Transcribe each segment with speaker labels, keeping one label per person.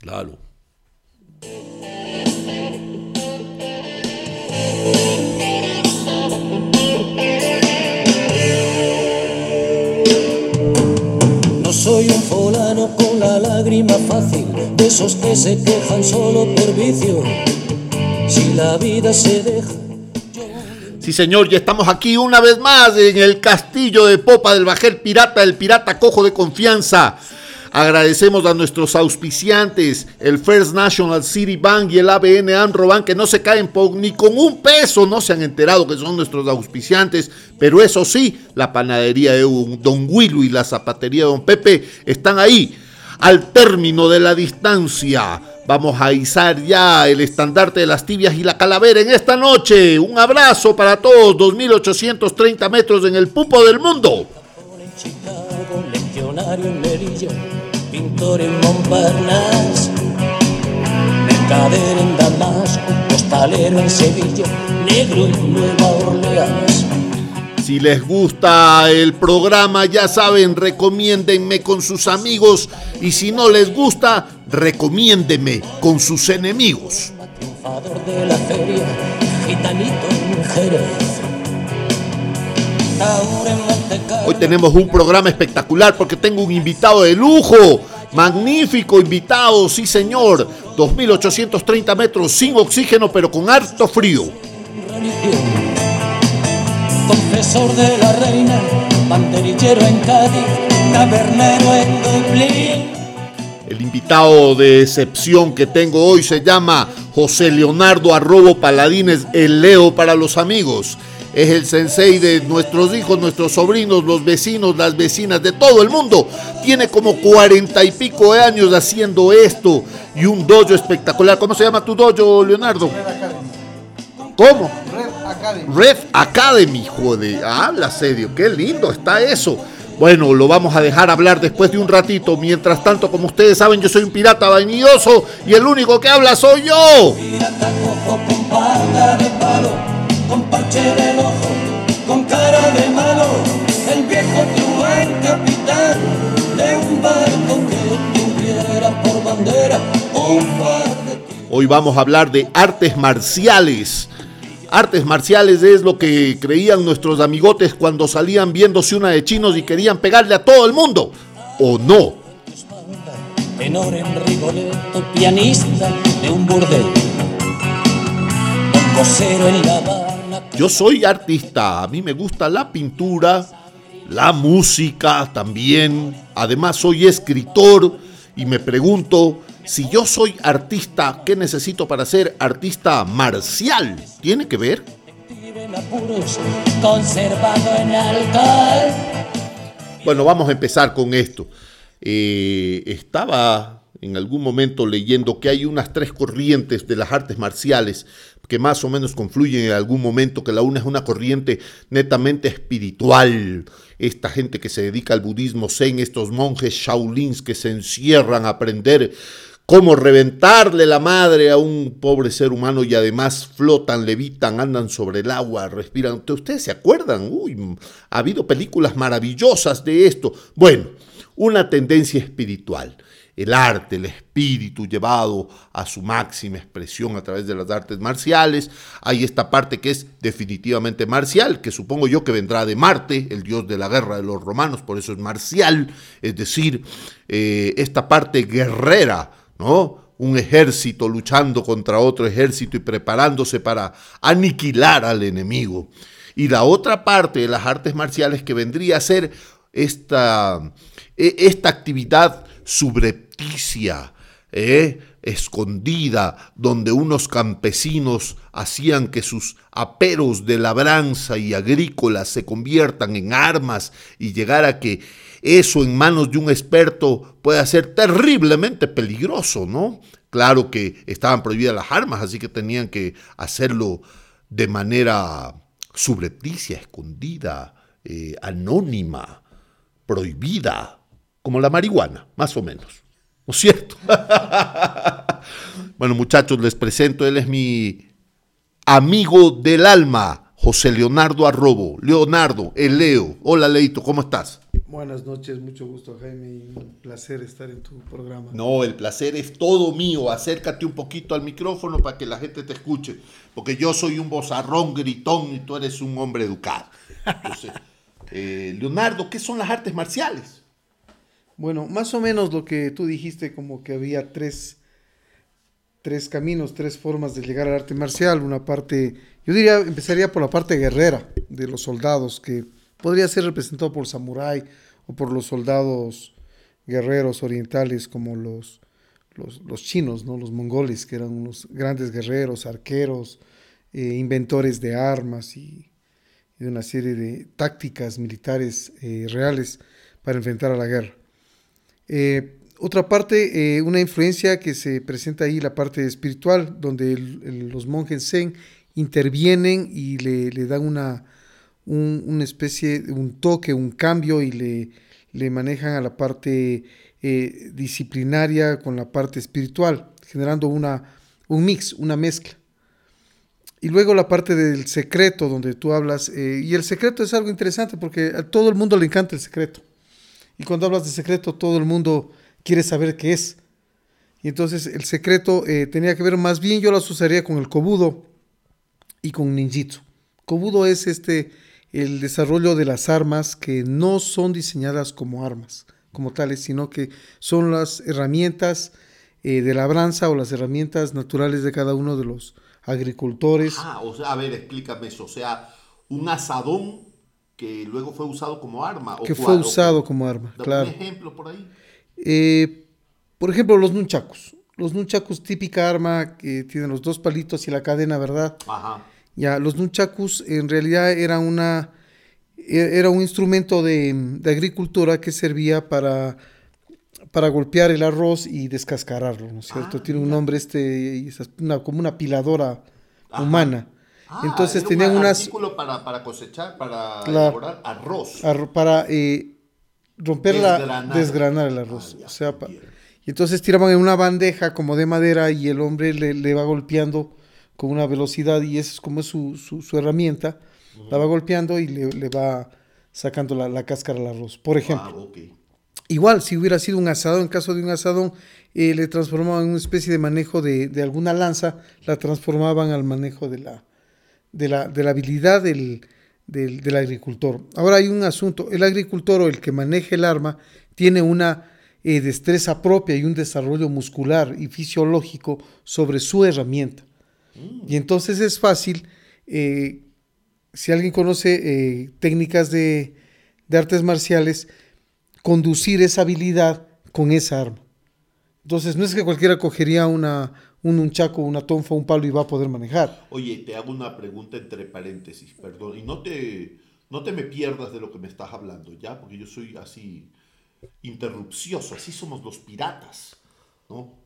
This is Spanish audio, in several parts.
Speaker 1: Claro.
Speaker 2: No soy un fulano con la lágrima fácil, de esos que se quejan solo por vicio. Si la vida se deja.
Speaker 1: Sí, señor, ya estamos aquí una vez más en el castillo de popa del bajel pirata, el pirata cojo de confianza. Agradecemos a nuestros auspiciantes, el First National City Bank y el ABN Amro Bank, que no se caen ni con un peso, no se han enterado que son nuestros auspiciantes, pero eso sí, la panadería de Don Willu y la zapatería de Don Pepe están ahí, al término de la distancia. Vamos a izar ya el estandarte de las tibias y la calavera en esta noche. Un abrazo para todos, 2830 metros en el pupo del mundo
Speaker 2: pintor en Montparnasse, mercader en Damasco, costalero en Sevilla, negro en Nueva Orleans.
Speaker 1: Si les gusta el programa, ya saben, recomiéndenme con sus amigos y si no les gusta, recomiéndenme con sus enemigos.
Speaker 2: Triunfador de la feria, gitanito en Jerez.
Speaker 1: Hoy tenemos un programa espectacular porque tengo un invitado de lujo. Magnífico invitado, sí señor. 2.830 metros sin oxígeno pero con harto frío.
Speaker 2: Confesor de la reina, banderillero en Cádiz, tabernero en Dublín.
Speaker 1: El invitado de excepción que tengo hoy se llama José Leonardo Arrobo Paladines, el Leo para los amigos es el sensei de nuestros hijos, nuestros sobrinos, los vecinos, las vecinas, de todo el mundo. Tiene como cuarenta y pico de años haciendo esto y un dojo espectacular. ¿Cómo se llama tu dojo, Leonardo? Red Academy. ¿Cómo? Red Academy. Red Academy, joder. Habla serio, qué lindo está eso. Bueno, lo vamos a dejar hablar después de un ratito. Mientras tanto, como ustedes saben, yo soy un pirata vainilloso y el único que habla soy yo. Pirata de palo con parche de Hoy vamos a hablar de artes marciales. Artes marciales es lo que creían nuestros amigotes cuando salían viéndose una de chinos y querían pegarle a todo el mundo. ¿O no?
Speaker 2: Tenor en Rigoletto, pianista de un burdel. Un cosero en la
Speaker 1: yo soy artista, a mí me gusta la pintura, la música también, además soy escritor y me pregunto, si yo soy artista, ¿qué necesito para ser artista marcial? ¿Tiene que ver? Bueno, vamos a empezar con esto. Eh, estaba en algún momento leyendo que hay unas tres corrientes de las artes marciales que más o menos confluyen en algún momento, que la una es una corriente netamente espiritual. Esta gente que se dedica al budismo zen, estos monjes shaolins que se encierran a aprender cómo reventarle la madre a un pobre ser humano y además flotan, levitan, andan sobre el agua, respiran. ¿Ustedes se acuerdan? Uy, ha habido películas maravillosas de esto. Bueno, una tendencia espiritual el arte, el espíritu llevado a su máxima expresión a través de las artes marciales. Hay esta parte que es definitivamente marcial, que supongo yo que vendrá de Marte, el dios de la guerra de los romanos, por eso es marcial, es decir, eh, esta parte guerrera, Un ejército luchando contra otro ejército y preparándose para aniquilar al enemigo. Y la otra parte de las artes marciales que vendría a ser esta, e, esta actividad subrepticia, ¿eh? escondida, donde unos campesinos hacían que sus aperos de labranza y agrícola se conviertan en armas y llegar a que eso en manos de un experto pueda ser terriblemente peligroso, ¿no? Claro que estaban prohibidas las armas, así que tenían que hacerlo de manera subrepticia, escondida, eh, anónima, prohibida como la marihuana, más o menos. ¿No es cierto? bueno, muchachos, les presento, él es mi amigo del alma, José Leonardo Arrobo. Leonardo, el Leo. Hola, Leito, ¿cómo estás?
Speaker 3: Buenas noches, mucho gusto Jaime y un placer estar en tu programa.
Speaker 1: No, el placer es todo mío. Acércate un poquito al micrófono para que la gente te escuche, porque yo soy un bozarrón gritón y tú eres un hombre educado. Entonces, eh, Leonardo, ¿qué son las artes marciales?
Speaker 3: Bueno, más o menos lo que tú dijiste, como que había tres, tres caminos, tres formas de llegar al arte marcial. Una parte, yo diría, empezaría por la parte guerrera de los soldados, que podría ser representado por samurái o por los soldados guerreros orientales como los, los, chinos, ¿no? los mongoles, que eran unos grandes guerreros, arqueros, eh, inventores de armas y, de una serie de tácticas militares eh, reales para enfrentar a la guerra. Eh, otra parte, una influencia que se presenta ahí, la parte espiritual, donde los monjes zen intervienen y le, le dan una, una especie, un toque, un cambio y le, le manejan a la parte eh, disciplinaria con la parte espiritual, generando una, un mix, una mezcla. Y luego la parte del secreto, donde tú hablas, eh, y el secreto es algo interesante porque a todo el mundo le encanta el secreto. Y cuando hablas de secreto, todo el mundo quiere saber qué es. Y entonces el secreto eh, tenía que ver más bien, yo lo asociaría con el kobudo y con ninjitsu. Kobudo es este el desarrollo de las armas que no son diseñadas como armas, como tales, sino que son las herramientas eh, de labranza o las herramientas naturales de cada uno de los agricultores.
Speaker 1: Ah, o sea, a ver, explícame eso. O sea, un asadón que luego fue usado como arma.
Speaker 3: que fue usado como arma, claro.
Speaker 1: ¿Un ejemplo por ahí?
Speaker 3: Eh, por ejemplo, los nunchakus. Los nunchakus, típica arma que tienen los dos palitos y la cadena, ¿verdad? Ajá. Ya, los nunchakus en realidad era una e, era un instrumento de, agricultura que servía para, para golpear el arroz y descascararlo, ¿no es cierto? Ah, Tiene un nombre este, una, como una piladora humana.
Speaker 1: Ah, Entonces tenían un unas... Para, para cosechar, para elaborar arroz.
Speaker 3: para eh, romperla, desgranar. el arroz. Ah, o sea, y entonces tiraban en una bandeja como de madera y el hombre le, le va golpeando con una velocidad y esa es como su, su, herramienta, la va golpeando y le, va sacando la, cáscara al arroz, por ejemplo. Igual, si hubiera sido un asadón, en caso de un asadón, eh, le transformaban en una especie de manejo de, alguna lanza, la transformaban al manejo de la, de la, de la habilidad del, del, agricultor. Ahora hay un asunto, el agricultor o el que maneja el arma tiene una eh, destreza propia y un desarrollo muscular y fisiológico sobre su herramienta. Y entonces es fácil, eh, si alguien conoce eh, técnicas de, artes marciales, conducir esa habilidad con esa arma. Entonces no es que cualquiera cogería una, un unchaco, una tonfa, un palo y va a poder manejar.
Speaker 1: Oye, te hago una pregunta entre paréntesis, perdón, y no te, no te me pierdas de lo que me estás hablando, ¿ya? Porque yo soy así interrupcioso, así somos los piratas, ¿no?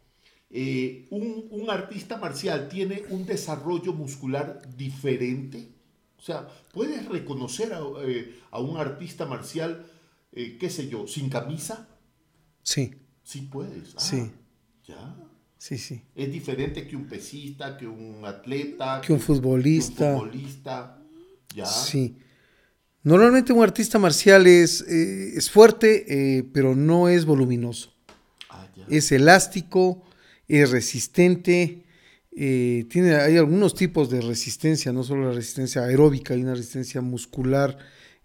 Speaker 1: Eh, un, artista marcial tiene un desarrollo muscular diferente. O sea, ¿puedes reconocer a, eh, un artista marcial, eh, qué sé yo, sin camisa?
Speaker 3: Sí.
Speaker 1: Sí puedes. Ah,
Speaker 3: sí.
Speaker 1: Ya.
Speaker 3: Sí, sí.
Speaker 1: Es diferente que un pesista, que un atleta.
Speaker 3: Que un futbolista.
Speaker 1: un futbolista. Ya.
Speaker 3: Sí. Normalmente un artista marcial es, es fuerte, pero no es voluminoso. Ah, es elástico, es resistente, eh, tiene, hay algunos tipos de resistencia, no solo la resistencia aeróbica, hay una resistencia muscular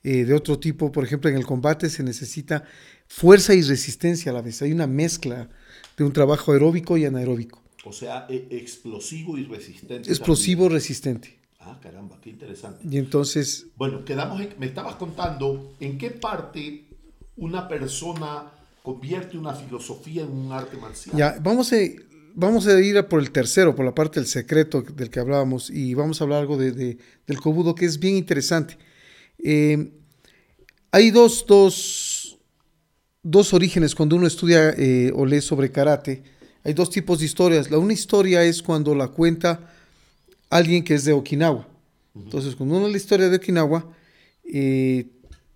Speaker 3: eh, de otro tipo. Por ejemplo, en el combate se necesita fuerza y resistencia a la vez. Hay una mezcla de un trabajo aeróbico y anaeróbico.
Speaker 1: O sea, e, explosivo y resistente.
Speaker 3: Explosivo resistente.
Speaker 1: Ah, caramba, qué interesante.
Speaker 3: Y entonces...
Speaker 1: Bueno, quedamos me estabas contando en qué parte una persona convierte una filosofía en un arte marcial.
Speaker 3: Ya, vamos a, vamos a ir a por el tercero, por la parte del secreto del que hablábamos, y vamos a hablar algo de, del kobudo que es bien interesante. Eh, hay dos, dos, dos, orígenes cuando uno estudia eh, o lee sobre karate. Hay dos tipos de historias. La una historia es cuando la cuenta alguien que es de Okinawa. Entonces, cuando uno lee la historia de Okinawa, eh,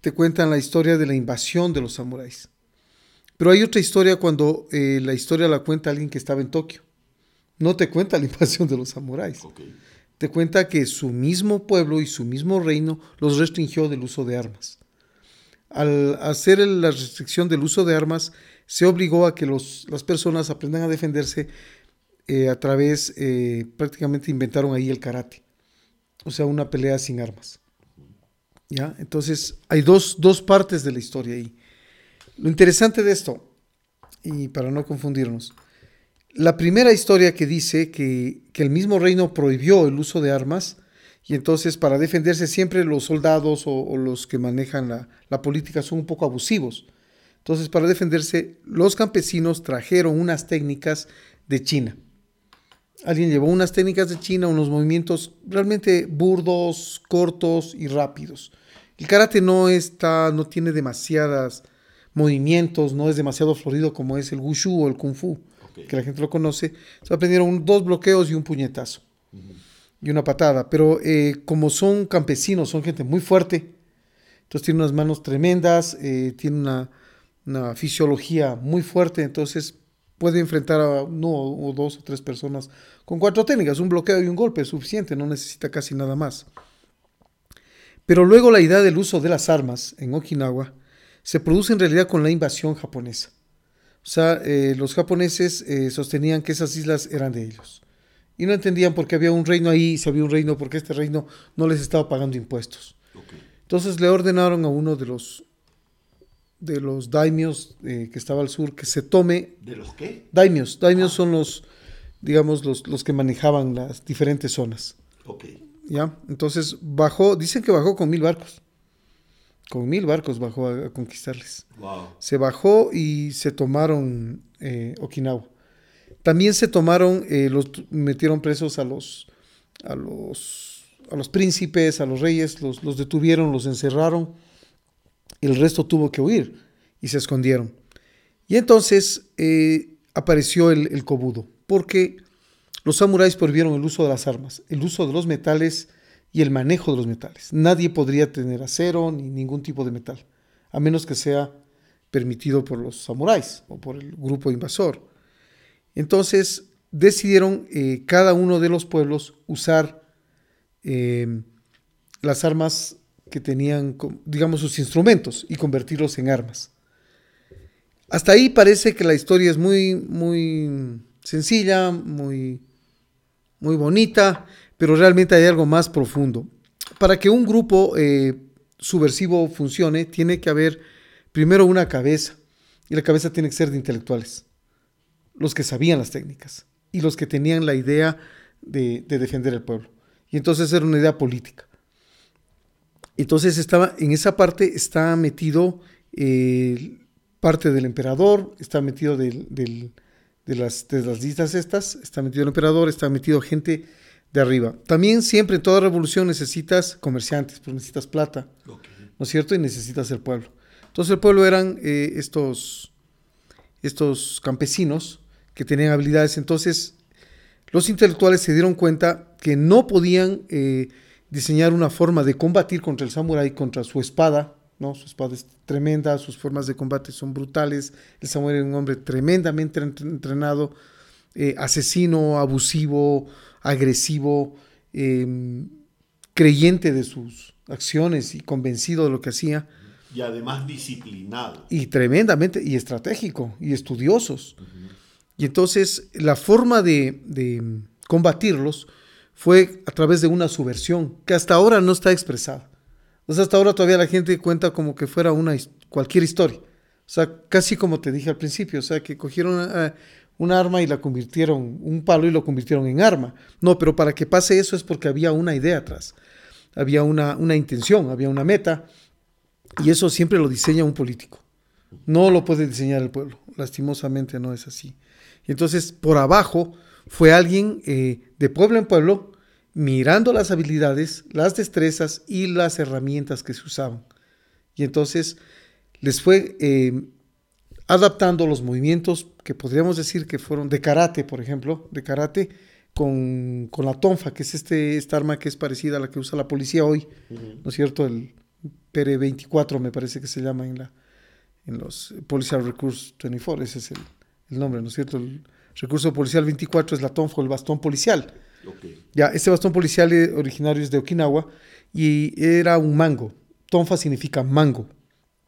Speaker 3: te cuentan la historia de la invasión de los samuráis. Pero hay otra historia cuando eh, la historia la cuenta alguien que estaba en Tokio. No te cuenta la invasión de los samuráis. Te cuenta que su mismo pueblo y su mismo reino los restringió del uso de armas. al hacer la restricción del uso de armas, se obligó a que los, las personas aprendan a defenderse eh, a través, eh, prácticamente inventaron ahí el karate, o sea, una pelea sin armas. ¿Ya? Entonces, hay dos, dos partes de la historia ahí. Lo interesante de esto, y para no confundirnos, la primera historia que dice que, que, el mismo reino prohibió el uso de armas y entonces para defenderse siempre los soldados o, los que manejan la, la, política son un poco abusivos. Entonces para defenderse los campesinos trajeron unas técnicas de China. Alguien llevó unas técnicas de China, unos movimientos realmente burdos, cortos y rápidos. El karate no está, no tiene demasiadas movimientos, no es demasiado florido como es el wushu o el kung fu, okay. que la gente lo conoce. Se aprendieron dos bloqueos y un puñetazo uh -huh. y una patada, pero eh, como son campesinos, son gente muy fuerte, entonces tienen unas manos tremendas, eh, tiene una, una, fisiología muy fuerte, entonces puede enfrentar a uno o dos o tres personas con cuatro técnicas, un bloqueo y un golpe es suficiente, no necesita casi nada más. Pero luego la idea del uso de las armas en Okinawa se produce en realidad con la invasión japonesa. O sea, eh, los japoneses eh, sostenían que esas islas eran de ellos. Y no entendían por qué había un reino ahí, si había un reino, porque este reino no les estaba pagando impuestos. Okay. Entonces le ordenaron a uno de los de los daimios eh, que estaba al sur que se tome.
Speaker 1: ¿De los qué?
Speaker 3: Daimios. Daimios ah. son los, digamos, los, los, que manejaban las diferentes zonas.
Speaker 1: Okay.
Speaker 3: ¿Ya? Entonces bajó, dicen que bajó con mil barcos con mil barcos bajó a, a conquistarles.
Speaker 1: Wow.
Speaker 3: Se bajó y se tomaron eh, Okinawa. También se tomaron, eh, los metieron presos a los, a los, a los príncipes, a los reyes, los, los detuvieron, los encerraron. El resto tuvo que huir y se escondieron. Y entonces eh, apareció el, el kobudo, porque los samuráis prohibieron el uso de las armas, el uso de los metales y el manejo de los metales. Nadie podría tener acero ni ningún tipo de metal, a menos que sea permitido por los samuráis o por el grupo invasor. Entonces decidieron eh, cada uno de los pueblos usar eh, las armas que tenían, digamos, sus instrumentos y convertirlos en armas. Hasta ahí parece que la historia es muy, muy sencilla, muy, muy bonita, pero realmente hay algo más profundo. Para que un grupo eh, subversivo funcione, tiene que haber primero una cabeza, y la cabeza tiene que ser de intelectuales, los que sabían las técnicas y los que tenían la idea de, de defender el pueblo. Y entonces era una idea política. Entonces estaba, en esa parte está metido eh, parte del emperador, está metido de, las, de las listas estas, está metido el emperador, está metido gente de arriba. También siempre en toda revolución necesitas comerciantes, pues necesitas plata, okay. ¿no es cierto? Y necesitas el pueblo. Entonces el pueblo eran eh, estos, estos campesinos que tenían habilidades. Entonces los intelectuales se dieron cuenta que no podían eh, diseñar una forma de combatir contra el samurái, contra su espada, ¿no? Su espada es tremenda, sus formas de combate son brutales. El samurái era un hombre tremendamente entrenado, eh, asesino, abusivo, agresivo, eh, creyente de sus acciones y convencido de lo que hacía.
Speaker 1: Y además disciplinado.
Speaker 3: Y tremendamente, y estratégico, y estudiosos. Uh -huh. Y entonces la forma de, de, combatirlos fue a través de una subversión que hasta ahora no está expresada. O sea, hasta ahora todavía la gente cuenta como que fuera una cualquier historia. O sea, casi como te dije al principio, o sea, que cogieron a, un arma y la convirtieron, un palo y lo convirtieron en arma. No, pero para que pase eso es porque había una idea atrás, había una, una intención, había una meta, y eso siempre lo diseña un político. No lo puede diseñar el pueblo, lastimosamente no es así. Y entonces, por abajo, fue alguien eh, de pueblo en pueblo mirando las habilidades, las destrezas y las herramientas que se usaban. Y entonces les fue eh, adaptando los movimientos que podríamos decir que fueron de karate, por ejemplo, de karate, con, con la tonfa, que es este, esta arma que es parecida a la que usa la policía hoy, uh -huh. ¿no es cierto? El PR-24 me parece que se llama en, la, en los Policial Recurse 24, ese es el, el, nombre, ¿no es cierto? El recurso policial 24 es la tonfa, el bastón policial.
Speaker 1: Okay.
Speaker 3: Ya, este bastón policial originario es de Okinawa y era un mango. Tonfa significa mango.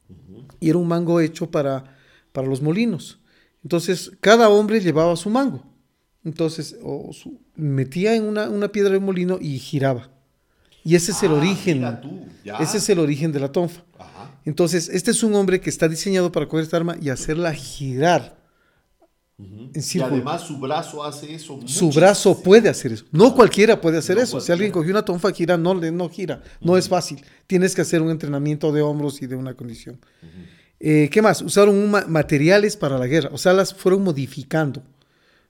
Speaker 3: Uh -huh. y era un mango hecho para, para los molinos. Entonces, cada hombre llevaba su mango. Entonces, o su- metía en una, una piedra de molino y giraba. Y ese es el
Speaker 1: Ah,
Speaker 3: origen.
Speaker 1: tú.
Speaker 3: Ese es el origen de la tonfa.
Speaker 1: Ajá.
Speaker 3: Entonces, este es un hombre que está diseñado para coger esta arma y hacerla girar en
Speaker 1: Y además su brazo hace eso.
Speaker 3: Su brazo puede hacer eso. No cualquiera puede hacer
Speaker 1: No
Speaker 3: eso. Si alguien cogió una tonfa gira, no, le- no gira. No es fácil. Tienes que hacer un entrenamiento de hombros y de una condición. Eh, ¿Qué más? Usaron un ma- materiales para la guerra. O sea, las fueron modificando.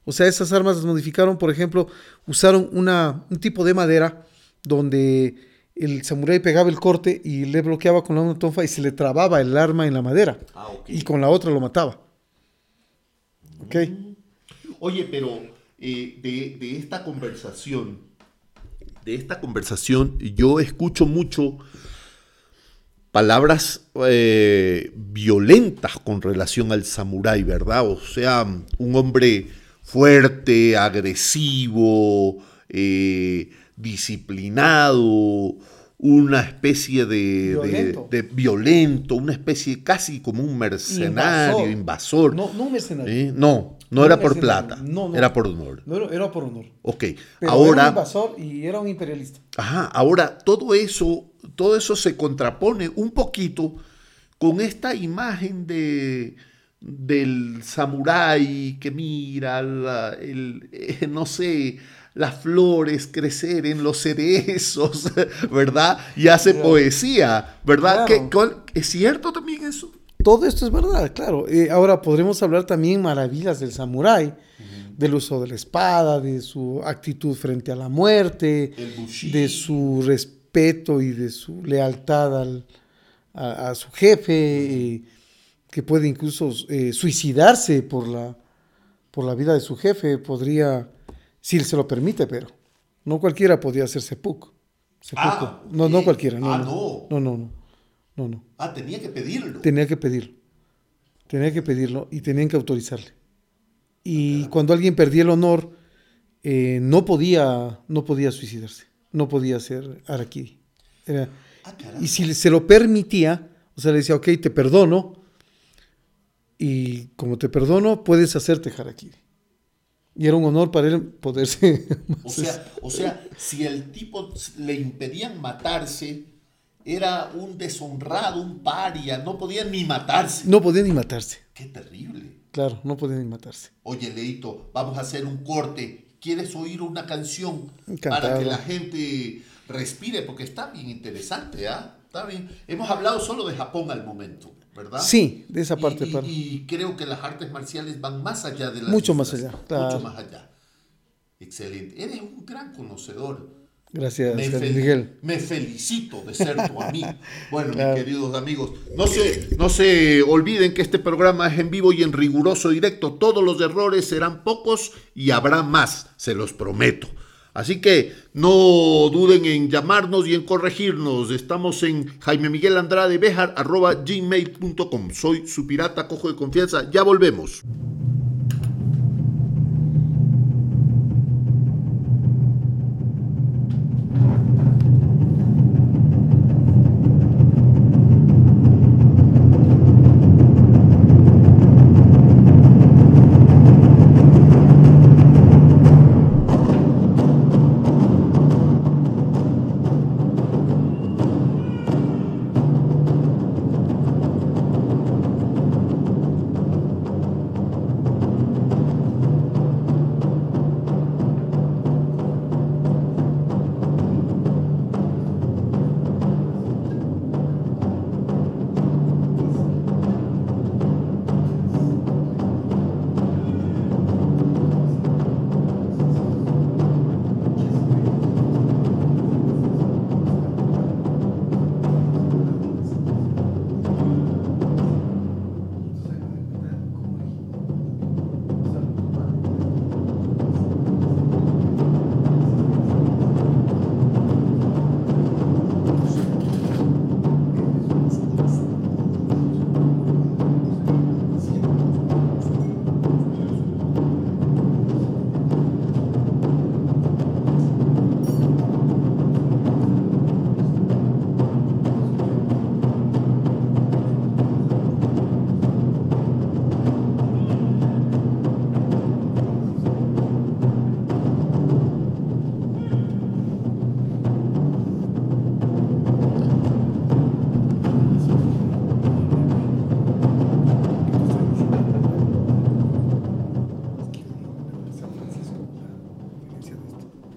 Speaker 3: O sea, esas armas las modificaron. Por ejemplo, usaron una, un tipo de madera donde el samurái pegaba el corte y le bloqueaba con la una tonfa y se le trababa el arma en la madera.
Speaker 1: Ah, ok.
Speaker 3: Y con la otra lo mataba. ¿Ok?
Speaker 1: Oye, pero eh, de, de esta conversación, de esta conversación, yo escucho mucho palabras eh, violentas con relación al samurái, ¿verdad? O sea, un hombre fuerte, agresivo, eh, disciplinado, una especie de de-
Speaker 3: Violento.
Speaker 1: de violento, una especie casi como un mercenario, invasor.
Speaker 3: No, no un mercenario.
Speaker 1: ¿Eh? No, no,
Speaker 3: No
Speaker 1: era por plata,
Speaker 3: No, no.
Speaker 1: era por honor.
Speaker 3: No era, por honor.
Speaker 1: Ok,
Speaker 3: Pero era un invasor y era un imperialista.
Speaker 1: ajá, ahora todo eso, todo eso se contrapone un poquito con esta imagen de del samurái que mira la- el, eh, no sé, las flores crecer en los cerezos, ¿verdad? Y hace
Speaker 3: Claro.
Speaker 1: poesía, ¿verdad?
Speaker 3: Claro.
Speaker 1: ¿Qué- cuál- ¿Es cierto también eso?
Speaker 3: Todo esto es verdad, claro. Eh, ahora podremos hablar también maravillas del samurái, del uso de la espada, de su actitud frente a la muerte, de su respeto y de su lealtad al- a, a su jefe, eh, que puede incluso eh, suicidarse por la, por la vida de su jefe, podría, si se lo permite, pero no cualquiera podría hacer seppuku. Seppuku.
Speaker 1: Ah,
Speaker 3: no, no cualquiera, no,
Speaker 1: Ah,
Speaker 3: no,
Speaker 1: no.
Speaker 3: no, no, no, no.
Speaker 1: Ah, tenía que pedirlo.
Speaker 3: Tenía que pedirlo. Tenía que pedirlo y tenían que autorizarle. Y cuando alguien perdía el honor, eh, no, podía, no podía suicidarse. No podía hacer harakiri. Era-
Speaker 1: Ah,
Speaker 3: y si se lo permitía, o sea, le decía, ok, te perdono. Y como te perdono, puedes hacerte harakiri. Y era un honor para él poderse...
Speaker 1: O sea, o sea, si el tipo le impedían matarse, era un deshonrado, un paria, no podía ni matarse.
Speaker 3: no podía ni matarse.
Speaker 1: Qué terrible.
Speaker 3: Claro, no podía ni matarse.
Speaker 1: Oye, Leito, vamos a hacer un corte. ¿Quieres oír una canción
Speaker 3: Encantado.
Speaker 1: para que la gente respire? Porque está bien interesante, ¿ah? Está bien. Hemos hablado solo de Japón al momento, ¿verdad?
Speaker 3: Sí, de esa parte.
Speaker 1: y, y creo que las artes marciales van más allá de las
Speaker 3: Mucho más allá, claro.
Speaker 1: Mucho más allá. Excelente. Eres un gran conocedor.
Speaker 3: Gracias,
Speaker 1: Me, fel-
Speaker 3: Miguel.
Speaker 1: me felicito de ser tu amigo. Bueno,
Speaker 3: Claro.
Speaker 1: mis queridos amigos, no se, no se olviden que este programa es en vivo y en riguroso directo. Todos los errores serán pocos y habrá más, se los prometo. Así que no duden en llamarnos y en corregirnos. Estamos en Jaime Miguel Andrade Bejar, arroba gmail.com. Soy su pirata cojo de confianza. Ya volvemos.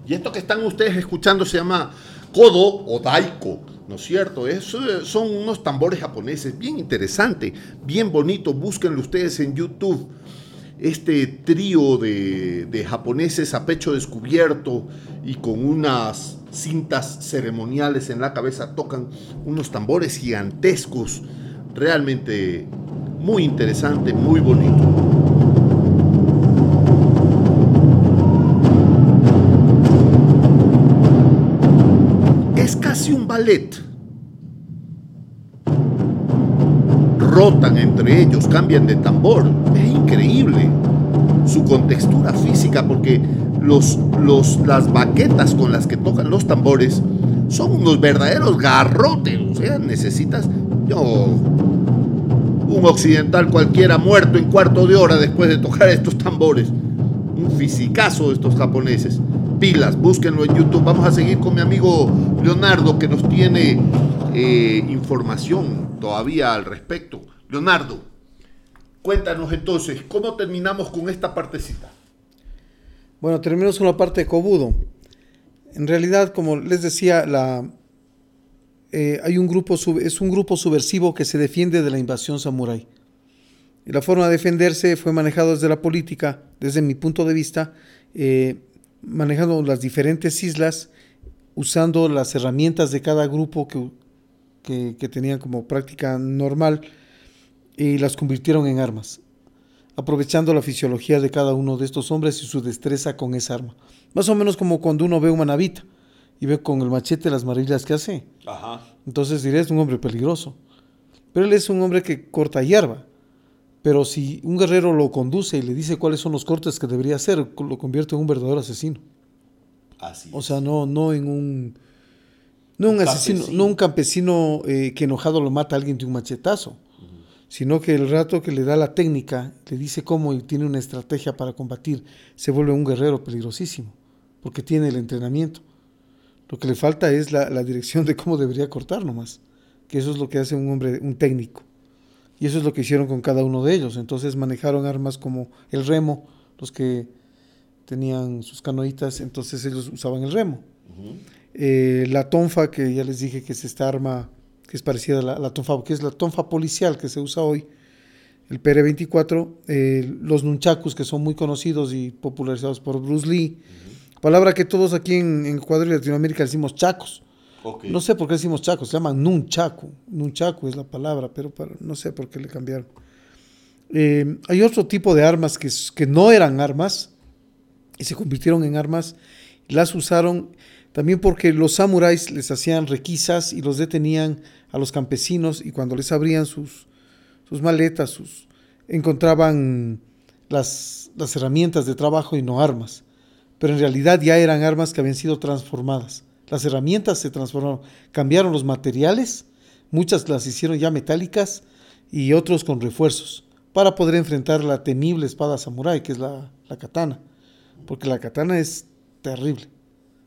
Speaker 1: Y esto que están ustedes escuchando se llama kodo o daiko, ¿no es cierto? Eso, son unos tambores japoneses bien interesantes, bien bonitos. Búsquenlo ustedes en YouTube. Este trío de, de japoneses a pecho descubierto y con unas cintas ceremoniales en la cabeza tocan unos tambores gigantescos. Realmente muy interesante, muy bonito. Rotan entre ellos, cambian de tambor. Es increíble su contextura física porque los, los, las baquetas con las que tocan los tambores son unos verdaderos garrotes. O sea, necesitas yo, un occidental cualquiera muerto en cuarto de hora después de tocar estos tambores. Un fisicazo de estos japoneses pilas, búsquenlo en YouTube. Vamos a seguir con mi amigo Leonardo que nos tiene eh, información todavía al respecto. Leonardo, cuéntanos entonces, ¿cómo terminamos con esta partecita?
Speaker 3: Bueno, terminamos con la parte de Kobudo. En realidad, como les decía, la, eh, hay un grupo, es un grupo subversivo que se defiende de la invasión samurái. Y la forma de defenderse fue manejado desde la política, desde mi punto de vista, eh, manejando las diferentes islas, usando las herramientas de cada grupo que, que, tenían como práctica normal y las convirtieron en armas, aprovechando la fisiología de cada uno de estos hombres y su destreza con esa arma. Más o menos como cuando uno ve un manavita y ve con el machete las maravillas que hace. Entonces diré, es un hombre peligroso. Pero él es un hombre que corta hierba. Pero si un guerrero lo conduce y le dice cuáles son los cortes que debería hacer, lo convierte en un verdadero asesino.
Speaker 1: Así
Speaker 3: o sea, no, no en un. No un, asesino, no un campesino eh, que enojado lo mata a alguien de un machetazo, sino que el rato que le da la técnica, le dice cómo y tiene una estrategia para combatir, se vuelve un guerrero peligrosísimo, porque tiene el entrenamiento. Lo que le falta es la, la dirección de cómo debería cortar nomás, que eso es lo que hace un hombre, un técnico. Y eso es lo que hicieron con cada uno de ellos. Entonces manejaron armas como el remo, los que tenían sus canoitas, entonces ellos usaban el remo. Eh, la tonfa, que ya les dije que es esta arma que es parecida a la, tonfa, que es la tonfa policial que se usa hoy, el PR-24, eh, los nunchakus, que son muy conocidos y popularizados por Bruce Lee, palabra que todos aquí en, en Ecuador y Latinoamérica decimos chacos. No sé por qué decimos chaco, se llama nunchaku. Nunchaku es la palabra, pero no sé por qué le cambiaron. Eh, hay otro tipo de armas que, que no eran armas y se convirtieron en armas. Las usaron también porque los samuráis les hacían requisas y los detenían a los campesinos y cuando les abrían sus, sus maletas, encontraban las, las herramientas de trabajo y no armas. Pero en realidad ya eran armas que habían sido transformadas. Las herramientas se transformaron, cambiaron los materiales, muchas las hicieron ya metálicas y otros con refuerzos, para poder enfrentar la temible espada samurái, que es la, katana. Porque la katana es terrible.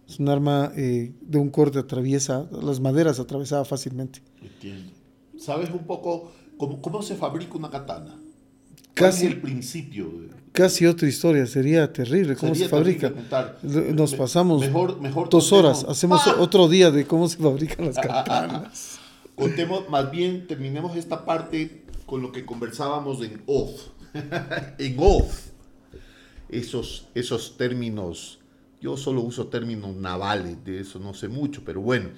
Speaker 3: Es un arma eh, de un corte, atraviesa, las maderas atravesaba fácilmente.
Speaker 1: Entiendo. ¿Sabes un poco cómo, cómo se fabrica una katana? Casi el principio.
Speaker 3: Casi otra historia, sería terrible cómo se fabrica. Nos pasamos dos horas, hacemos ¡Ah! otro día de cómo se fabrican las katanas.
Speaker 1: Contemos, más bien terminemos esta parte con lo que conversábamos en off. en off. Esos, esos términos, yo solo uso términos navales, de eso no sé mucho, pero bueno.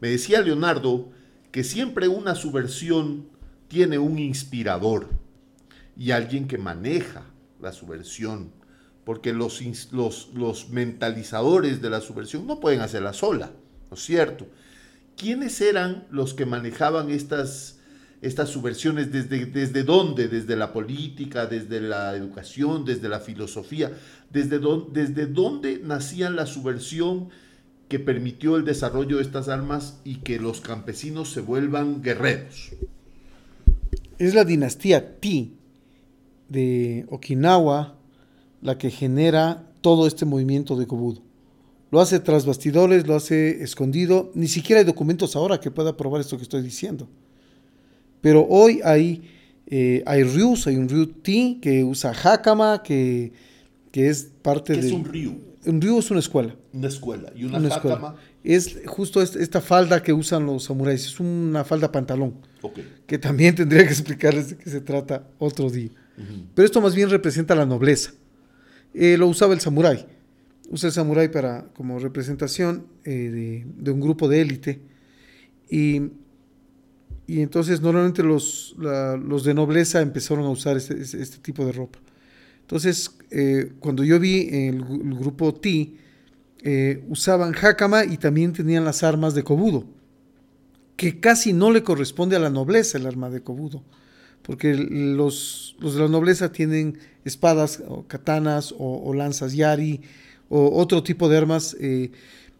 Speaker 1: Me decía Leonardo que siempre una subversión tiene un inspirador y alguien que maneja la subversión, porque los, los, los mentalizadores de la subversión no pueden hacerla sola, ¿no es cierto? ¿Quiénes eran los que manejaban estas, estas subversiones? ¿Desde, ¿Desde dónde? ¿Desde la política, desde la educación, desde la filosofía? ¿Desde, desde dónde nacía la subversión que permitió el desarrollo de estas armas y que los campesinos se vuelvan guerreros?
Speaker 3: Es la dinastía Ti, de Okinawa la que genera todo este movimiento de Kobudo. Lo hace tras bastidores, lo hace escondido, ni siquiera hay documentos ahora que pueda probar esto que estoy diciendo. Pero hoy hay, eh, hay Ryus, hay un Ryu T que usa Hakama, que, que es parte
Speaker 1: ¿Qué
Speaker 3: de...
Speaker 1: es un Ryu?
Speaker 3: un ryu es una escuela.
Speaker 1: Una escuela. Y una,
Speaker 3: Una
Speaker 1: hakama.
Speaker 3: escuela. Es justo est- esta falda que usan los samuráis. Es una falda pantalón.
Speaker 1: Ok.
Speaker 3: Que también tendría que explicarles de qué se trata otro día. Pero esto más bien representa la nobleza. Eh, lo usaba el samurái. Usa el samurái para, como representación eh, de, un grupo de élite. Y, y entonces normalmente los, los de nobleza empezaron a usar este, este- este tipo de ropa. Entonces, eh, cuando yo vi el, el grupo T, usaban hakama y también tenían las armas de kobudo, que casi no le corresponde a la nobleza el arma de kobudo, porque los, los de la nobleza tienen espadas o katanas o, o lanzas yari o otro tipo de armas eh,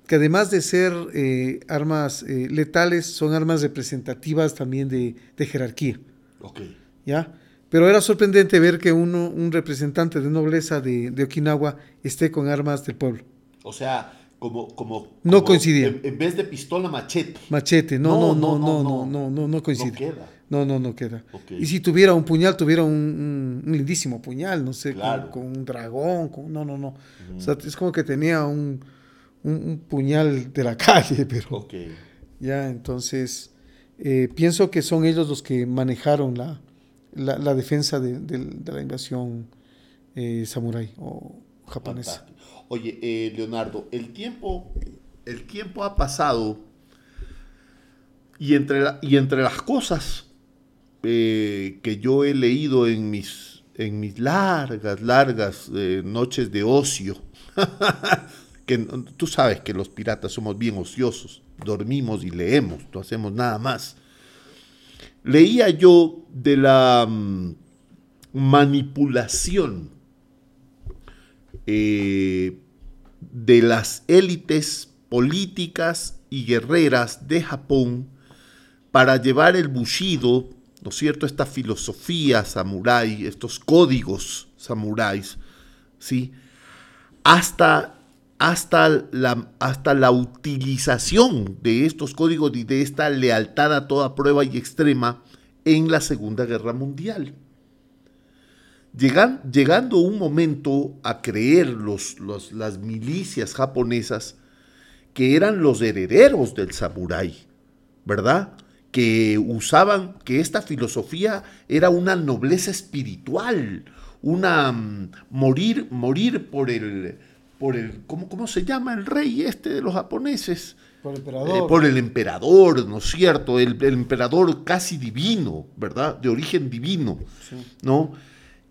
Speaker 3: que además de ser eh, armas eh, letales, son armas representativas también de, de jerarquía.
Speaker 1: Ok.
Speaker 3: ¿ya? Pero era sorprendente ver que uno, un representante de nobleza de, de Okinawa esté con armas del pueblo.
Speaker 1: O sea, como. como
Speaker 3: No
Speaker 1: como
Speaker 3: coincidía.
Speaker 1: En, en vez de pistola, machete.
Speaker 3: Machete, no, no,
Speaker 1: No,
Speaker 3: no,
Speaker 1: no,
Speaker 3: no,
Speaker 1: no,
Speaker 3: no, no, no, no coincide.
Speaker 1: No queda.
Speaker 3: No, no, no queda. Y si tuviera un puñal, tuviera un, un- un lindísimo puñal, no sé, con-
Speaker 1: Claro.
Speaker 3: con, un dragón, con, no, no, no. O sea, es como que tenía un, un- puñal de la calle, pero
Speaker 1: Ok.
Speaker 3: ya, entonces, eh, pienso que son ellos los que manejaron la, la, la defensa de, de la invasión eh, samurái o japonesa.
Speaker 1: Fantástico. Oye, eh, Leonardo, el tiempo, el tiempo ha pasado y entre, la- y entre las cosas eh, que yo he leído en mis, en mis largas, largas eh, noches de ocio, que tú sabes que los piratas somos bien ociosos, dormimos y leemos, no hacemos nada más. Leía yo de la mm, manipulación eh, de las élites políticas y guerreras de Japón para llevar el bushido, ¿no es cierto?, esta filosofía samurái, estos códigos samuráis, ¿sí?, hasta, hasta, la, hasta la utilización de estos códigos y de esta lealtad a toda prueba y extrema en la Segunda Guerra Mundial. Llegan- llegando un momento a creer los, las milicias japonesas que eran los herederos del samurái, ¿verdad? Que usaban, que esta filosofía era una nobleza espiritual, una mm, morir, morir por el, por el, ¿cómo, cómo se llama el rey este de los japoneses?
Speaker 3: Por el
Speaker 1: Eh, por el emperador, ¿no es cierto? El, el emperador casi divino, ¿verdad? De origen divino, ¿no?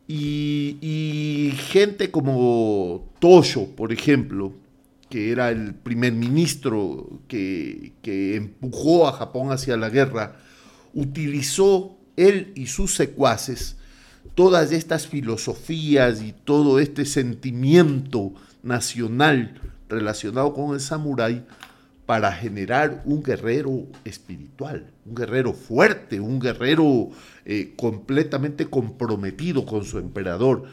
Speaker 1: Y, y gente como Tosho, por ejemplo, que era el primer ministro que, empujó a Japón hacia la guerra, utilizó él y sus secuaces todas estas filosofías y todo este sentimiento nacional relacionado con el samurái para generar un guerrero espiritual, un guerrero fuerte, un guerrero eh, completamente comprometido con su emperador.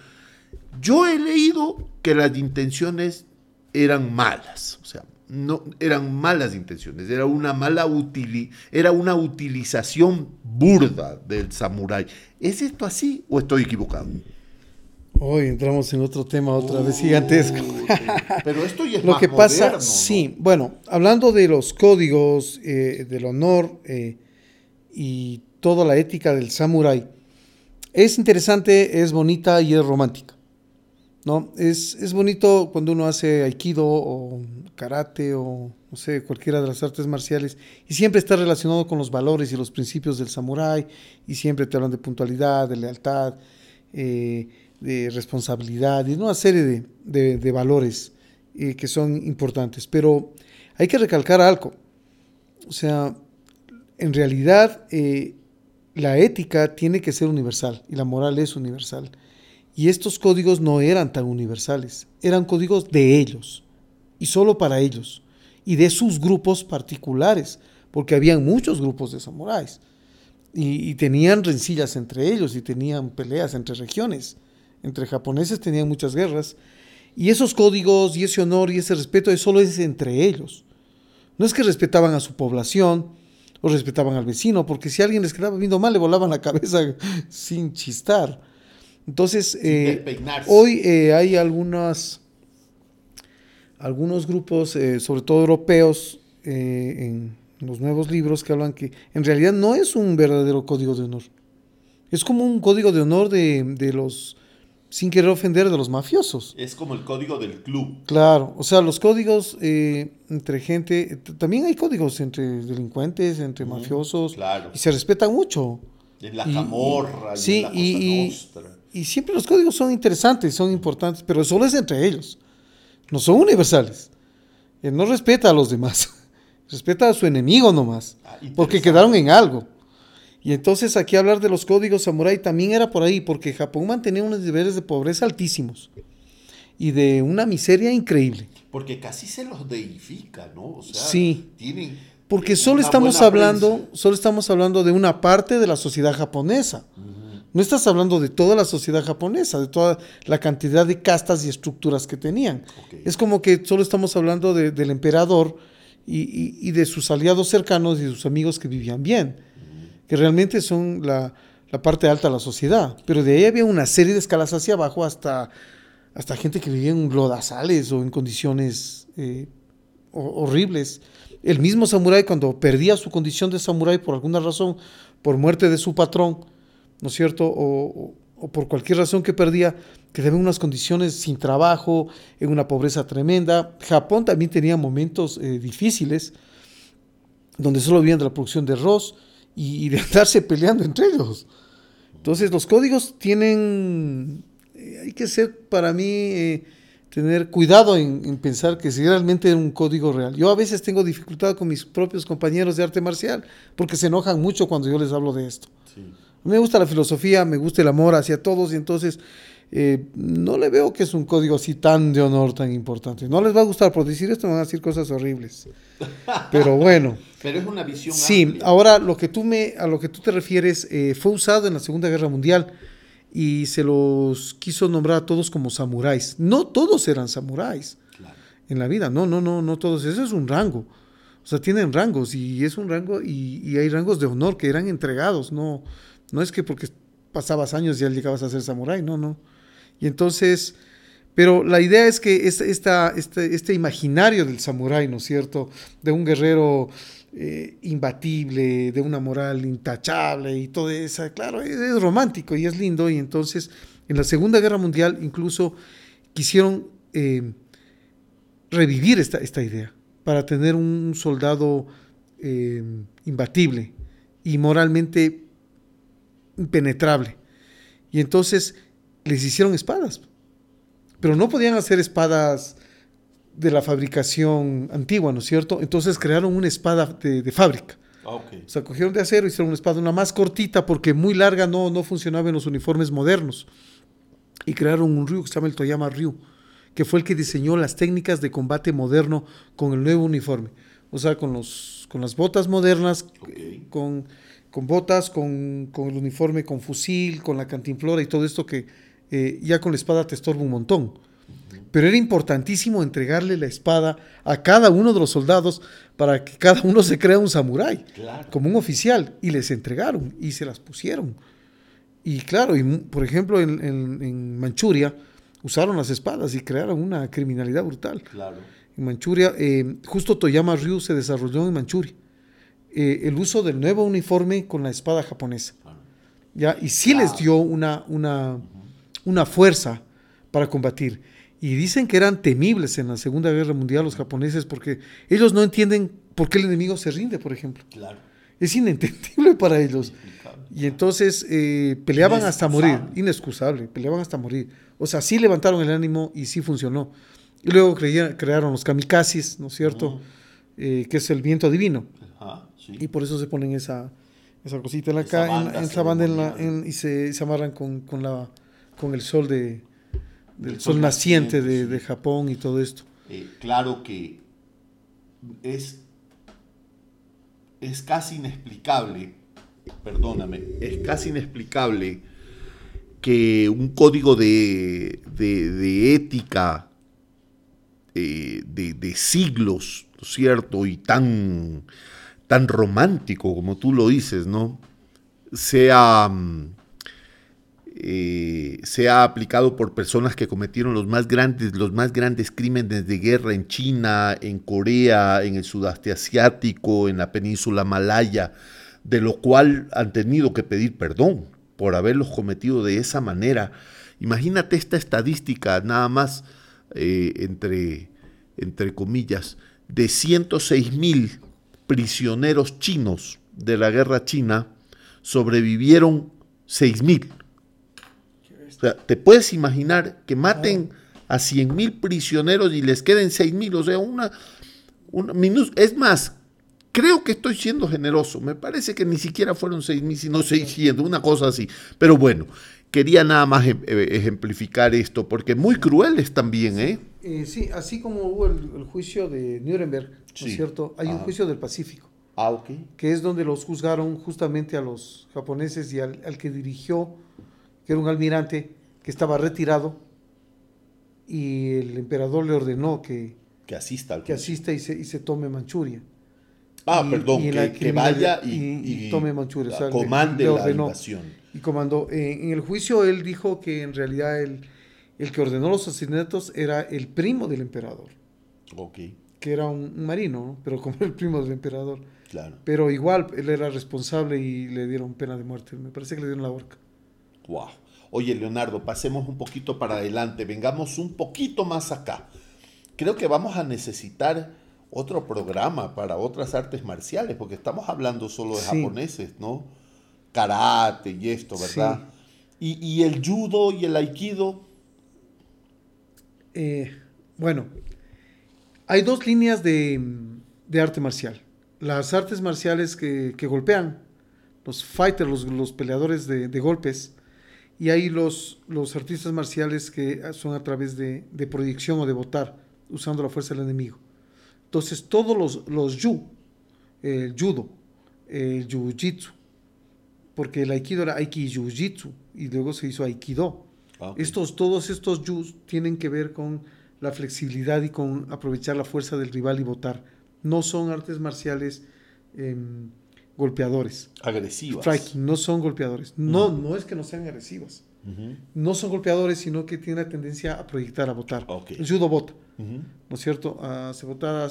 Speaker 1: Yo he leído que las intenciones eran malas, o sea, no eran malas intenciones, era una mala utili era una utilización burda del samurái. ¿Es esto así o estoy equivocado?
Speaker 3: Hoy entramos en otro tema otra vez gigantesco.
Speaker 1: Uy, Pero esto ya es
Speaker 3: Lo
Speaker 1: más
Speaker 3: que pasa,
Speaker 1: moderno, ¿no?
Speaker 3: sí, bueno, hablando de los códigos, eh, del honor eh, y toda la ética del samurái, es interesante, es bonita y es romántica. ¿No? Es, es bonito cuando uno hace aikido o karate o, no sé, cualquiera de las artes marciales y siempre está relacionado con los valores y los principios del samurái y siempre te hablan de puntualidad, de lealtad, eh, de responsabilidad y una serie de, de- de valores eh, que son importantes. Pero hay que recalcar algo. O sea, en realidad eh, la ética tiene que ser universal y la moral es universal. Y estos códigos no eran tan universales, eran códigos de ellos y solo para ellos y de sus grupos particulares, porque habían muchos grupos de samuráis y, tenían rencillas entre ellos y tenían peleas entre regiones. Entre japoneses tenían muchas guerras y esos códigos y ese honor y ese respeto solo es entre ellos. No es que respetaban a su población o respetaban al vecino, porque si alguien les quedaba viendo mal le volaban la cabeza sin chistar. Entonces, eh, hoy eh, hay algunas, algunos grupos, eh, sobre todo europeos, eh, en los nuevos libros que hablan que en realidad no es un verdadero código de honor. Es como un código de honor de, de los, sin querer ofender, de los mafiosos.
Speaker 1: Es como el código del club.
Speaker 3: Claro, o sea, los códigos eh, entre gente, también hay códigos entre delincuentes, entre mafiosos,
Speaker 1: claro.
Speaker 3: y se respetan mucho.
Speaker 1: En la camorra,
Speaker 3: y, sí,
Speaker 1: en la Cosa
Speaker 3: y,
Speaker 1: Nostra.
Speaker 3: Y siempre los códigos son interesantes, son importantes, pero solo es entre ellos. No son universales. Él no respeta a los demás. Respeta a su enemigo nomás.
Speaker 1: Ah,
Speaker 3: porque quedaron en algo. Y entonces aquí hablar de los códigos samurái también era por ahí, porque Japón mantenía unos niveles de pobreza altísimos y de una miseria increíble.
Speaker 1: Porque casi se los deifica, ¿no? O sea,
Speaker 3: Sí.
Speaker 1: tienen
Speaker 3: Porque
Speaker 1: eh,
Speaker 3: solo estamos hablando,
Speaker 1: prensa.
Speaker 3: solo estamos hablando de una parte de la sociedad japonesa. No estás hablando de toda la sociedad japonesa, de toda la cantidad de castas y estructuras que tenían. Es como que solo estamos hablando de- del emperador y, y- y de sus aliados cercanos y de sus amigos que vivían bien, que realmente son la, la parte alta de la sociedad. Pero de ahí había una serie de escalas hacia abajo hasta, hasta gente que vivía en lodazales o en condiciones eh, ho- horribles. El mismo samurái cuando perdía su condición de samurái por alguna razón, por muerte de su patrón, ¿no es cierto? O, por cualquier razón que perdía, quedaba en unas condiciones sin trabajo, en una pobreza tremenda. Japón también tenía momentos eh, difíciles, donde solo vivían de la producción de arroz y, de andarse peleando entre ellos. Entonces los códigos tienen, eh, hay que ser para mí, eh, tener cuidado en, en pensar que si realmente es un código real. Yo a veces tengo dificultad con mis propios compañeros de arte marcial porque se enojan mucho cuando yo les hablo de esto.
Speaker 1: Sí.
Speaker 3: Me gusta la filosofía, me gusta el amor hacia todos y entonces eh, no le veo que es un código así tan de honor, tan importante. No les va a gustar por decir esto, me van a decir cosas horribles. Pero bueno.
Speaker 1: Pero es una visión
Speaker 3: Sí,
Speaker 1: amplia.
Speaker 3: ahora lo que tú me, a lo que tú te refieres eh, fue usado en la Segunda Guerra Mundial y se los quiso nombrar a todos como samuráis. No todos eran samuráis
Speaker 1: Claro.
Speaker 3: en la vida, no, no, no, no todos. Eso es un rango. O sea, tienen rangos y es un rango y, y hay rangos de honor que eran entregados. No, no es que porque pasabas años ya llegabas a ser samurái, no, no. Y entonces, pero la idea es que esta, esta, este, este imaginario del samurái, ¿no es cierto? De un guerrero eh, imbatible, de una moral intachable y todo eso, claro, es, es romántico y es lindo. Y entonces, en la Segunda Guerra Mundial incluso quisieron eh, revivir esta, esta idea para tener un soldado eh, imbatible y moralmente impenetrable. Y entonces les hicieron espadas, pero no podían hacer espadas de la fabricación antigua, ¿no es cierto? Entonces crearon una espada de, de fábrica.
Speaker 1: Ah, ok.
Speaker 3: O sea, cogieron de acero, hicieron una espada, una más cortita, porque muy larga no, no funcionaba en los uniformes modernos. Y crearon un Ryu que se llama el Toyama Ryu, que fue el que diseñó las técnicas de combate moderno con el nuevo uniforme. O sea, con, los, con las botas modernas, con, con botas, con, con el uniforme, con fusil, con la cantinflora y todo esto que eh, ya con la espada te estorba un montón. Pero era importantísimo entregarle la espada a cada uno de los soldados para que cada uno se crea un samurái,
Speaker 1: Claro.
Speaker 3: como un oficial, y les entregaron y se las pusieron. Y claro, y, por ejemplo, en, en- en Manchuria usaron las espadas y crearon una criminalidad brutal.
Speaker 1: Claro.
Speaker 3: En Manchuria, eh, justo Toyama Ryu se desarrolló en Manchuria. Eh, el uso del nuevo uniforme con la espada japonesa. ¿ya? Y sí les dio una, una, una fuerza para combatir. Y dicen que eran temibles en la Segunda Guerra Mundial los japoneses porque ellos no entienden por qué el enemigo se rinde, por ejemplo.
Speaker 1: Claro.
Speaker 3: Es inentendible para ellos. Y entonces eh, peleaban hasta morir,
Speaker 1: Inexcusable.
Speaker 3: peleaban hasta morir. O sea, sí levantaron el ánimo y sí funcionó. Y luego creía- crearon los kamikazes, ¿no es cierto? Eh, que es el viento divino.
Speaker 1: Sí.
Speaker 3: Y por eso se ponen esa, esa cosita en la
Speaker 1: Esa
Speaker 3: ca- en,
Speaker 1: banda
Speaker 3: en esa banda en la-
Speaker 1: ceremonial.
Speaker 3: en- y se, se amarran con, con, la, con el sol de, del
Speaker 1: El
Speaker 3: sol
Speaker 1: sol
Speaker 3: naciente
Speaker 1: naciente,
Speaker 3: de, de Japón y todo esto.
Speaker 1: Eh, claro que es, es casi inexplicable, perdóname, es casi inexplicable que un código de, de- de ética eh, de, de siglos, ¿no es ¿cierto? Y tan, tan romántico como tú lo dices, ¿no? Sea mm, eh, se ha aplicado por personas que cometieron los más grandes, los más grandes crímenes de guerra en China, en Corea, en el sudeste asiático, en la península malaya, de lo cual han tenido que pedir perdón por haberlos cometido de esa manera. Imagínate esta estadística nada más eh, entre, entre comillas, de 106 mil prisioneros chinos de la guerra china, sobrevivieron 6 mil te puedes imaginar que maten a 100 mil prisioneros y les queden 6 mil, o sea, una, una es más, creo que estoy siendo generoso, me parece que ni siquiera fueron 6 mil, sino 600, una cosa así, pero bueno, quería nada más eh, ejemplificar esto, porque muy crueles también, ¿eh?
Speaker 3: Eh sí, así como hubo el, juicio de Nuremberg, ¿no es cierto? Hay un juicio del Pacífico.
Speaker 1: Ah, ok.
Speaker 3: Que es donde los juzgaron justamente a los japoneses y al, al que dirigió que era un almirante que estaba retirado y el emperador le ordenó que,
Speaker 1: que asista,
Speaker 3: que asista y, se, y se tome Manchuria.
Speaker 1: Ah, perdón, que, vaya y,
Speaker 3: tome Manchuria.
Speaker 1: O comande la invasión.
Speaker 3: Y comandó. en el juicio él dijo que en realidad el, el que ordenó los asesinatos era el primo del emperador.
Speaker 1: Ok.
Speaker 3: Que era un, marino, pero como el primo del emperador.
Speaker 1: Claro.
Speaker 3: Pero igual él era responsable y le dieron pena de muerte. Me parece que le dieron la horca.
Speaker 1: Wow. Oye, Leonardo, pasemos un poquito para adelante, vengamos un poquito más acá. Creo que vamos a necesitar otro programa para otras artes marciales, porque estamos hablando solo de japoneses, ¿no? Karate y esto, ¿verdad? ¿Y, el judo y el aikido?
Speaker 3: Eh, bueno, hay dos líneas de, arte marcial. Las artes marciales que, golpean, los fighters, los, peleadores de golpes, y hay los, los artistas marciales que son a través de, de proyección o de votar, usando la fuerza del enemigo. Entonces, todos los, los yu, el judo, el jiu-jitsu, porque el aikido era aiki jiu-jitsu y luego se hizo aikido. Ah, estos, todos estos yus tienen que ver con la flexibilidad y con aprovechar la fuerza del rival y votar. No son artes marciales em, golpeadores.
Speaker 1: Agresivas.
Speaker 3: Striking, no son golpeadores. No, no es que no sean agresivas. No son golpeadores, sino que tienen la tendencia a proyectar, a votar. El judo bota, ¿no es cierto? Uh, se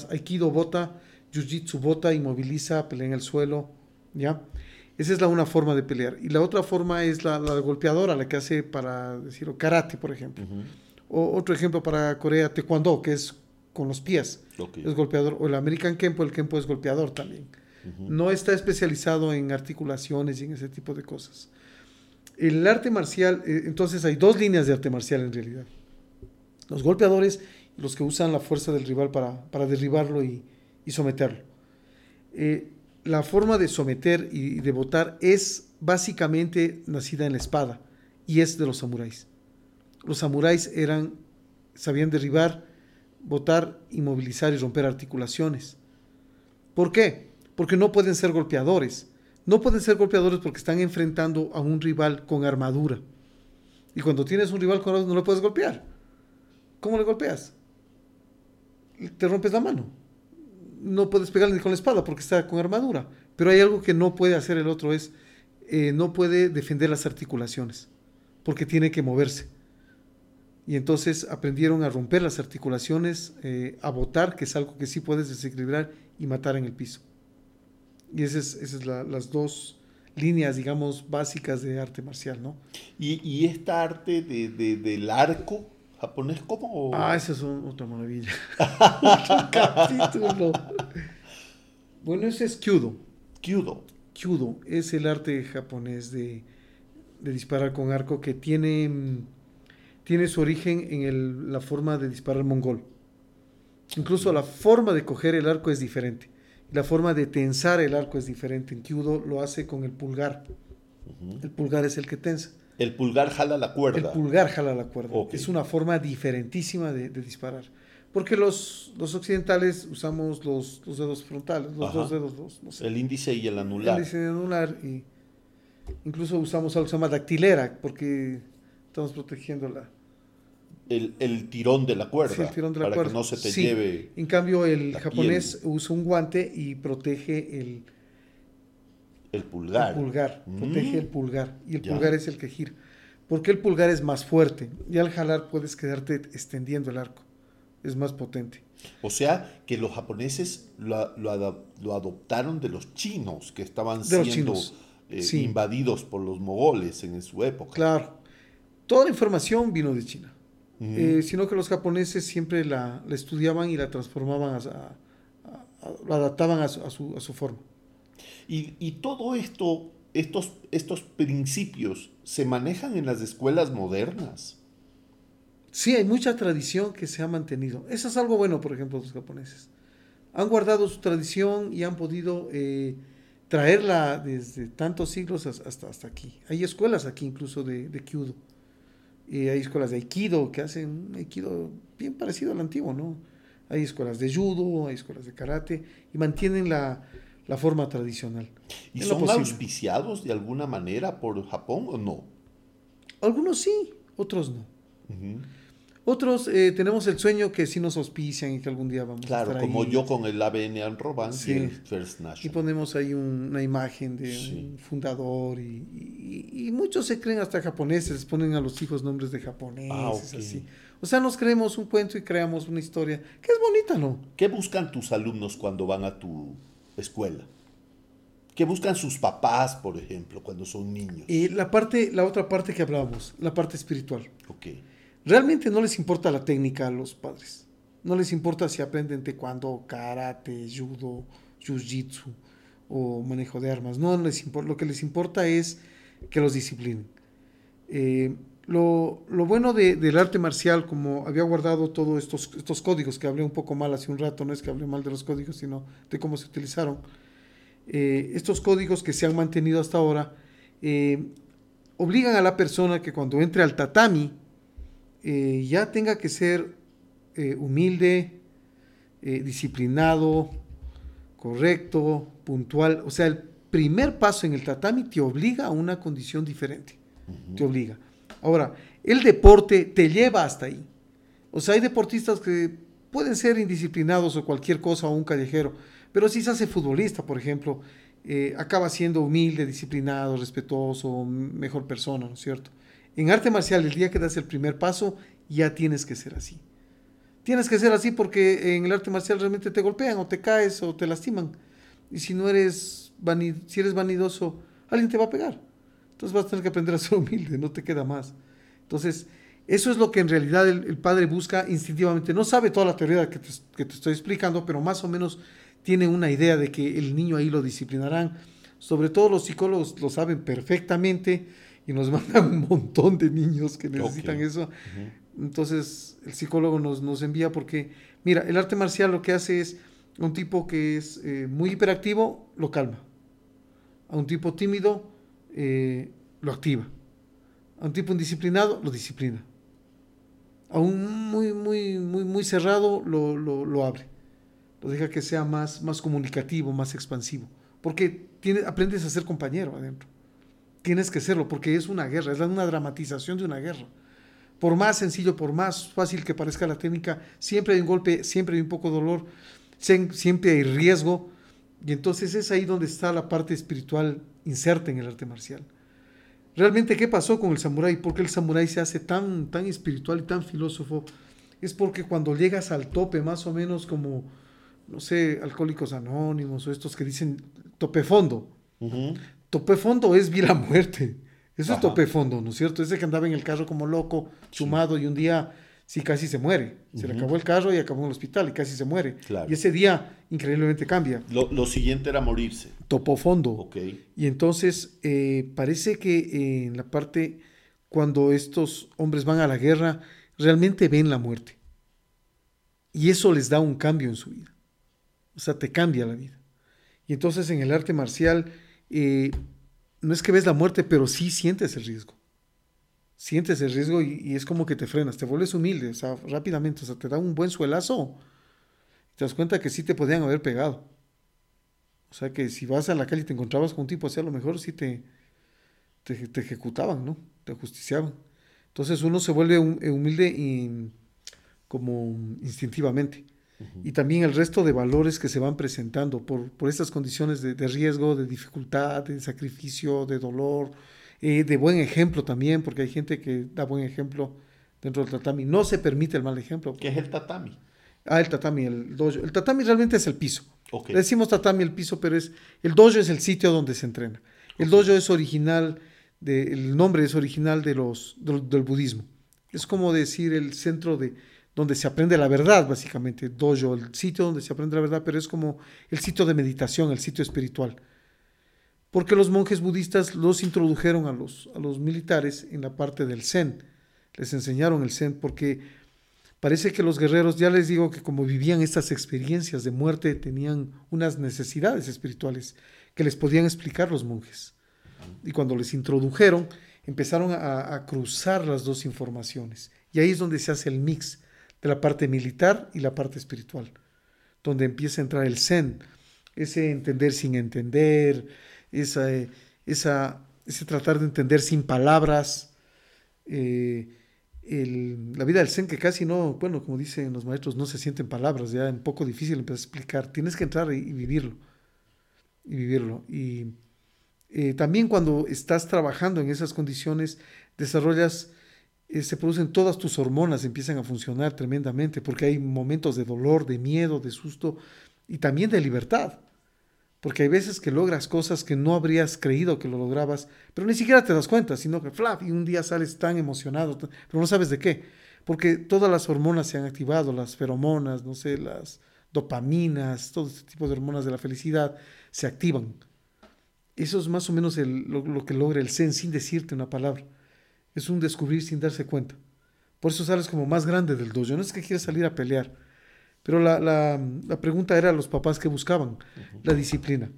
Speaker 3: aikido bota, jiu-jitsu bota, inmoviliza, pelea en el suelo, ¿ya? Esa es la una forma de pelear. Y la otra forma es la, la golpeadora, la que hace para decirlo, karate, por ejemplo. O otro ejemplo para Corea, taekwondo, que es con los pies. Es golpeador. O el American Kempo, el Kempo es golpeador también. No está especializado en articulaciones y en ese tipo de cosas. El arte marcial, eh, entonces hay dos líneas de arte marcial en realidad. Los golpeadores, los que usan la fuerza del rival para, derribarlo y, someterlo. Eh, la forma de someter y de botar es básicamente nacida en la espada y es de los samuráis. Los samuráis eran, sabían derribar, botar, inmovilizar y romper articulaciones. ¿Por qué? porque no pueden ser golpeadores. No pueden ser golpeadores porque están enfrentando a un rival con armadura. Y cuando tienes un rival con armadura no lo puedes golpear. ¿Cómo le golpeas? Te rompes la mano. No puedes pegarle con la espada porque está con armadura. Pero hay algo que no puede hacer el otro, es eh, no puede defender las articulaciones, porque tiene que moverse. Y entonces aprendieron a romper las articulaciones, eh, a botar, que es algo que sí puedes desequilibrar y matar en el piso. Y esas son es las dos líneas, digamos, básicas de arte marcial, ¿no?
Speaker 1: ¿Y, esta arte de, del arco japonés cómo?
Speaker 3: Ah, esa es otra maravilla. otro capítulo. Bueno, ese es Kyudo.
Speaker 1: Kyudo.
Speaker 3: Kyudo es el arte japonés de, disparar con arco que tiene, tiene su origen en la forma de disparar mongol. Incluso la forma de coger el arco es diferente. La forma de tensar el arco es diferente. En Kyudo lo hace con el pulgar. El pulgar es el que tensa.
Speaker 1: El pulgar jala la cuerda.
Speaker 3: El pulgar jala la cuerda. Es una forma diferentísima de, disparar. Porque los, los occidentales usamos los, los, dedos frontales, los dos dedos, no sé.
Speaker 1: El índice y el anular.
Speaker 3: El índice y el anular. Y incluso usamos algo que se llama dactilera, porque estamos protegiendo la,
Speaker 1: el, tirón de la cuerda. para que no se te lleve.
Speaker 3: En cambio, el japonés usa un guante y protege el,
Speaker 1: el pulgar.
Speaker 3: El pulgar, mm. protege el pulgar. Y el pulgar es el que gira. porque el pulgar es más fuerte y al jalar puedes quedarte extendiendo el arco. Es más potente.
Speaker 1: O sea, que los japoneses lo, lo, lo adoptaron de los chinos que estaban siendo eh, invadidos por los mogoles en su época.
Speaker 3: Claro. Toda la información vino de China. Eh, sino que los japoneses siempre la, la estudiaban y la transformaban, a, lo adaptaban a su, a su, forma.
Speaker 1: Y, y, todo esto, estos, estos principios, se manejan en las escuelas modernas.
Speaker 3: Sí, hay mucha tradición que se ha mantenido. Eso es algo bueno, por ejemplo, los japoneses. Han guardado su tradición y han podido eh, traerla desde tantos siglos hasta, hasta aquí. Hay escuelas aquí incluso de, de Kyudo. Hay escuelas de Aikido que hacen un Aikido bien parecido al antiguo, ¿no? Hay escuelas de judo, hay escuelas de karate y mantienen la, la forma tradicional.
Speaker 1: ¿Y son auspiciados de alguna manera por Japón o no?
Speaker 3: Algunos sí, otros no. Otros eh, tenemos el sueño que sí nos auspician y que algún día vamos
Speaker 1: a estar
Speaker 3: como
Speaker 1: yo con el ABN Anroban y el First
Speaker 3: National. Y ponemos ahí una imagen de un fundador y, muchos se creen hasta japoneses, ponen a los hijos nombres de japoneses, ah, así. O sea, nos creemos un cuento y creamos una historia que es bonita, ¿no?
Speaker 1: ¿Qué buscan tus alumnos cuando van a tu escuela? ¿Qué buscan sus papás, por ejemplo, cuando son niños?
Speaker 3: Y la parte, la otra parte que hablábamos, la parte espiritual.
Speaker 1: Ok.
Speaker 3: Realmente no les importa la técnica a los padres. No les importa si aprenden taekwondo, karate, judo, jiu-jitsu o manejo de armas. No les importa. Lo que les importa es que los disciplinen. Eh, lo, bueno del arte marcial, como había guardado todos estos, estos códigos, que hablé un poco mal hace un rato, no es que hablé mal de los códigos, sino de cómo se utilizaron, eh, estos códigos que se han mantenido hasta ahora, eh, obligan a la persona que cuando entre al tatami, eh, ya tenga que ser humilde, disciplinado, correcto, puntual. O sea, el primer paso en el tatami te obliga a una condición diferente. Te obliga. Ahora, el deporte te lleva hasta ahí. O sea, hay deportistas que pueden ser indisciplinados o cualquier cosa o un callejero, pero si se hace futbolista, por ejemplo, acaba siendo humilde, disciplinado, respetuoso, mejor persona, ¿no es cierto? En arte marcial, el día que das el primer paso, ya tienes que ser así. Tienes que ser así porque en el arte marcial realmente te golpean o te caes o te lastiman. Y si no eres, si eres vanidoso, alguien te va a pegar. Entonces vas a tener que aprender a ser humilde, no te queda más. Entonces, eso es lo que en realidad el, padre busca instintivamente. No sabe toda la teoría que te, que te, estoy explicando, pero más o menos tiene una idea de que el niño ahí lo disciplinarán. Sobre todo los psicólogos lo saben perfectamente y nos mandan un montón de niños que necesitan eso. Entonces el psicólogo nos, nos, envía porque, mira, el arte marcial lo que hace es un tipo que es eh, muy hiperactivo, lo calma. A un tipo tímido, eh, lo activa. A un tipo indisciplinado, lo disciplina. A un muy, muy, muy, muy cerrado, lo, lo, lo abre. Lo deja que sea más, más comunicativo, más expansivo. Porque tiene, aprendes a ser compañero adentro tienes que serlo, porque es una guerra, es una dramatización de una guerra. Por más sencillo, por más fácil que parezca la técnica, siempre hay un golpe, siempre hay un poco de dolor, siempre hay riesgo, y entonces es ahí donde está la parte espiritual inserta en el arte marcial. Realmente, ¿qué pasó con el samurái? ¿Por qué el samurái se hace tan, tan espiritual y tan filósofo? Es porque cuando llegas al tope, más o menos como, no sé, alcohólicos anónimos o estos que dicen tope fondo, tope fondo es vi la muerte. Eso es tope fondo, ¿no es cierto? Ese que andaba en el carro como loco, sumado y un día sí casi se muere. Se le acabó el carro y acabó en el hospital y casi se muere. Y ese día increíblemente cambia.
Speaker 1: Lo, siguiente era morirse.
Speaker 3: Topó fondo. Y entonces eh, parece que eh, en la parte cuando estos hombres van a la guerra, realmente ven la muerte. Y eso les da un cambio en su vida. O sea, te cambia la vida. Y entonces en el arte marcial eh, no es que ves la muerte, pero sí sientes el riesgo. Sientes el riesgo y, es como que te frenas, te vuelves humilde, o sea, rápidamente, o sea, te da un buen suelazo. Te das cuenta que sí te podían haber pegado. O sea, que si vas a la calle y te encontrabas con un tipo así, a lo mejor sí te, te, ejecutaban, ¿no? Te justiciaban. Entonces uno se vuelve humilde y, como instintivamente y también el resto de valores que se van presentando por, por estas condiciones de, riesgo, de dificultad, de sacrificio, de dolor, eh, de buen ejemplo también, porque hay gente que da buen ejemplo dentro del tatami. No se permite el mal ejemplo.
Speaker 1: ¿Qué es el tatami?
Speaker 3: Ah, el tatami, el dojo. El tatami realmente es el piso. Le decimos tatami el piso, pero es el dojo es el sitio donde se entrena. El dojo es original, de, el nombre es original de los, del budismo. Es como decir el centro de donde se aprende la verdad, básicamente. Dojo, el sitio donde se aprende la verdad, pero es como el sitio de meditación, el sitio espiritual. Porque los monjes budistas los introdujeron a los, a los militares en la parte del zen. Les enseñaron el zen porque Parece que los guerreros, ya les digo que como vivían estas experiencias de muerte, tenían unas necesidades espirituales que les podían explicar los monjes. Y cuando les introdujeron, empezaron a, cruzar las dos informaciones. Y ahí es donde se hace el mix de la parte militar y la parte espiritual, donde empieza a entrar el zen, ese entender sin entender, esa, esa, ese tratar de entender sin palabras. Eh, la vida del Zen que casi no, bueno, como dicen los maestros, no se sienten palabras, ya es un poco difícil empezar a explicar. Tienes que entrar y, vivirlo. Y vivirlo. Y eh, también cuando estás trabajando en esas condiciones, desarrollas, eh, se producen todas tus hormonas, empiezan a funcionar tremendamente, porque hay momentos de dolor, de miedo, de susto y también de libertad. Porque hay veces que logras cosas que no habrías creído que lo lograbas, pero ni siquiera te das cuenta, sino que flap, y un día sales tan emocionado, pero no sabes de qué. Porque todas las hormonas se han activado, las feromonas, no sé, las dopaminas, todo este tipo de hormonas de la felicidad se activan. Eso es más o menos lo, que logra el Zen sin decirte una palabra. Es un descubrir sin darse cuenta. Por eso sales como más grande del dojo. No es que quieras salir a pelear pero la, la, la pregunta era a los papás que buscaban la disciplina,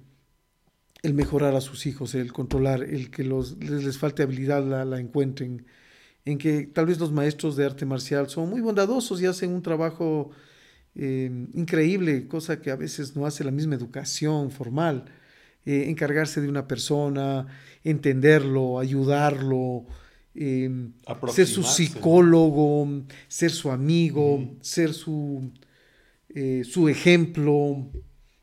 Speaker 3: el mejorar a sus hijos, el controlar, el que los, les, falte habilidad la, la, encuentren, en que tal vez los maestros de arte marcial son muy bondadosos y hacen un trabajo eh, increíble, cosa que a veces no hace la misma educación formal. Eh, encargarse de una persona, entenderlo, ayudarlo, eh, ser su psicólogo, ser su amigo, ser su eh, su ejemplo,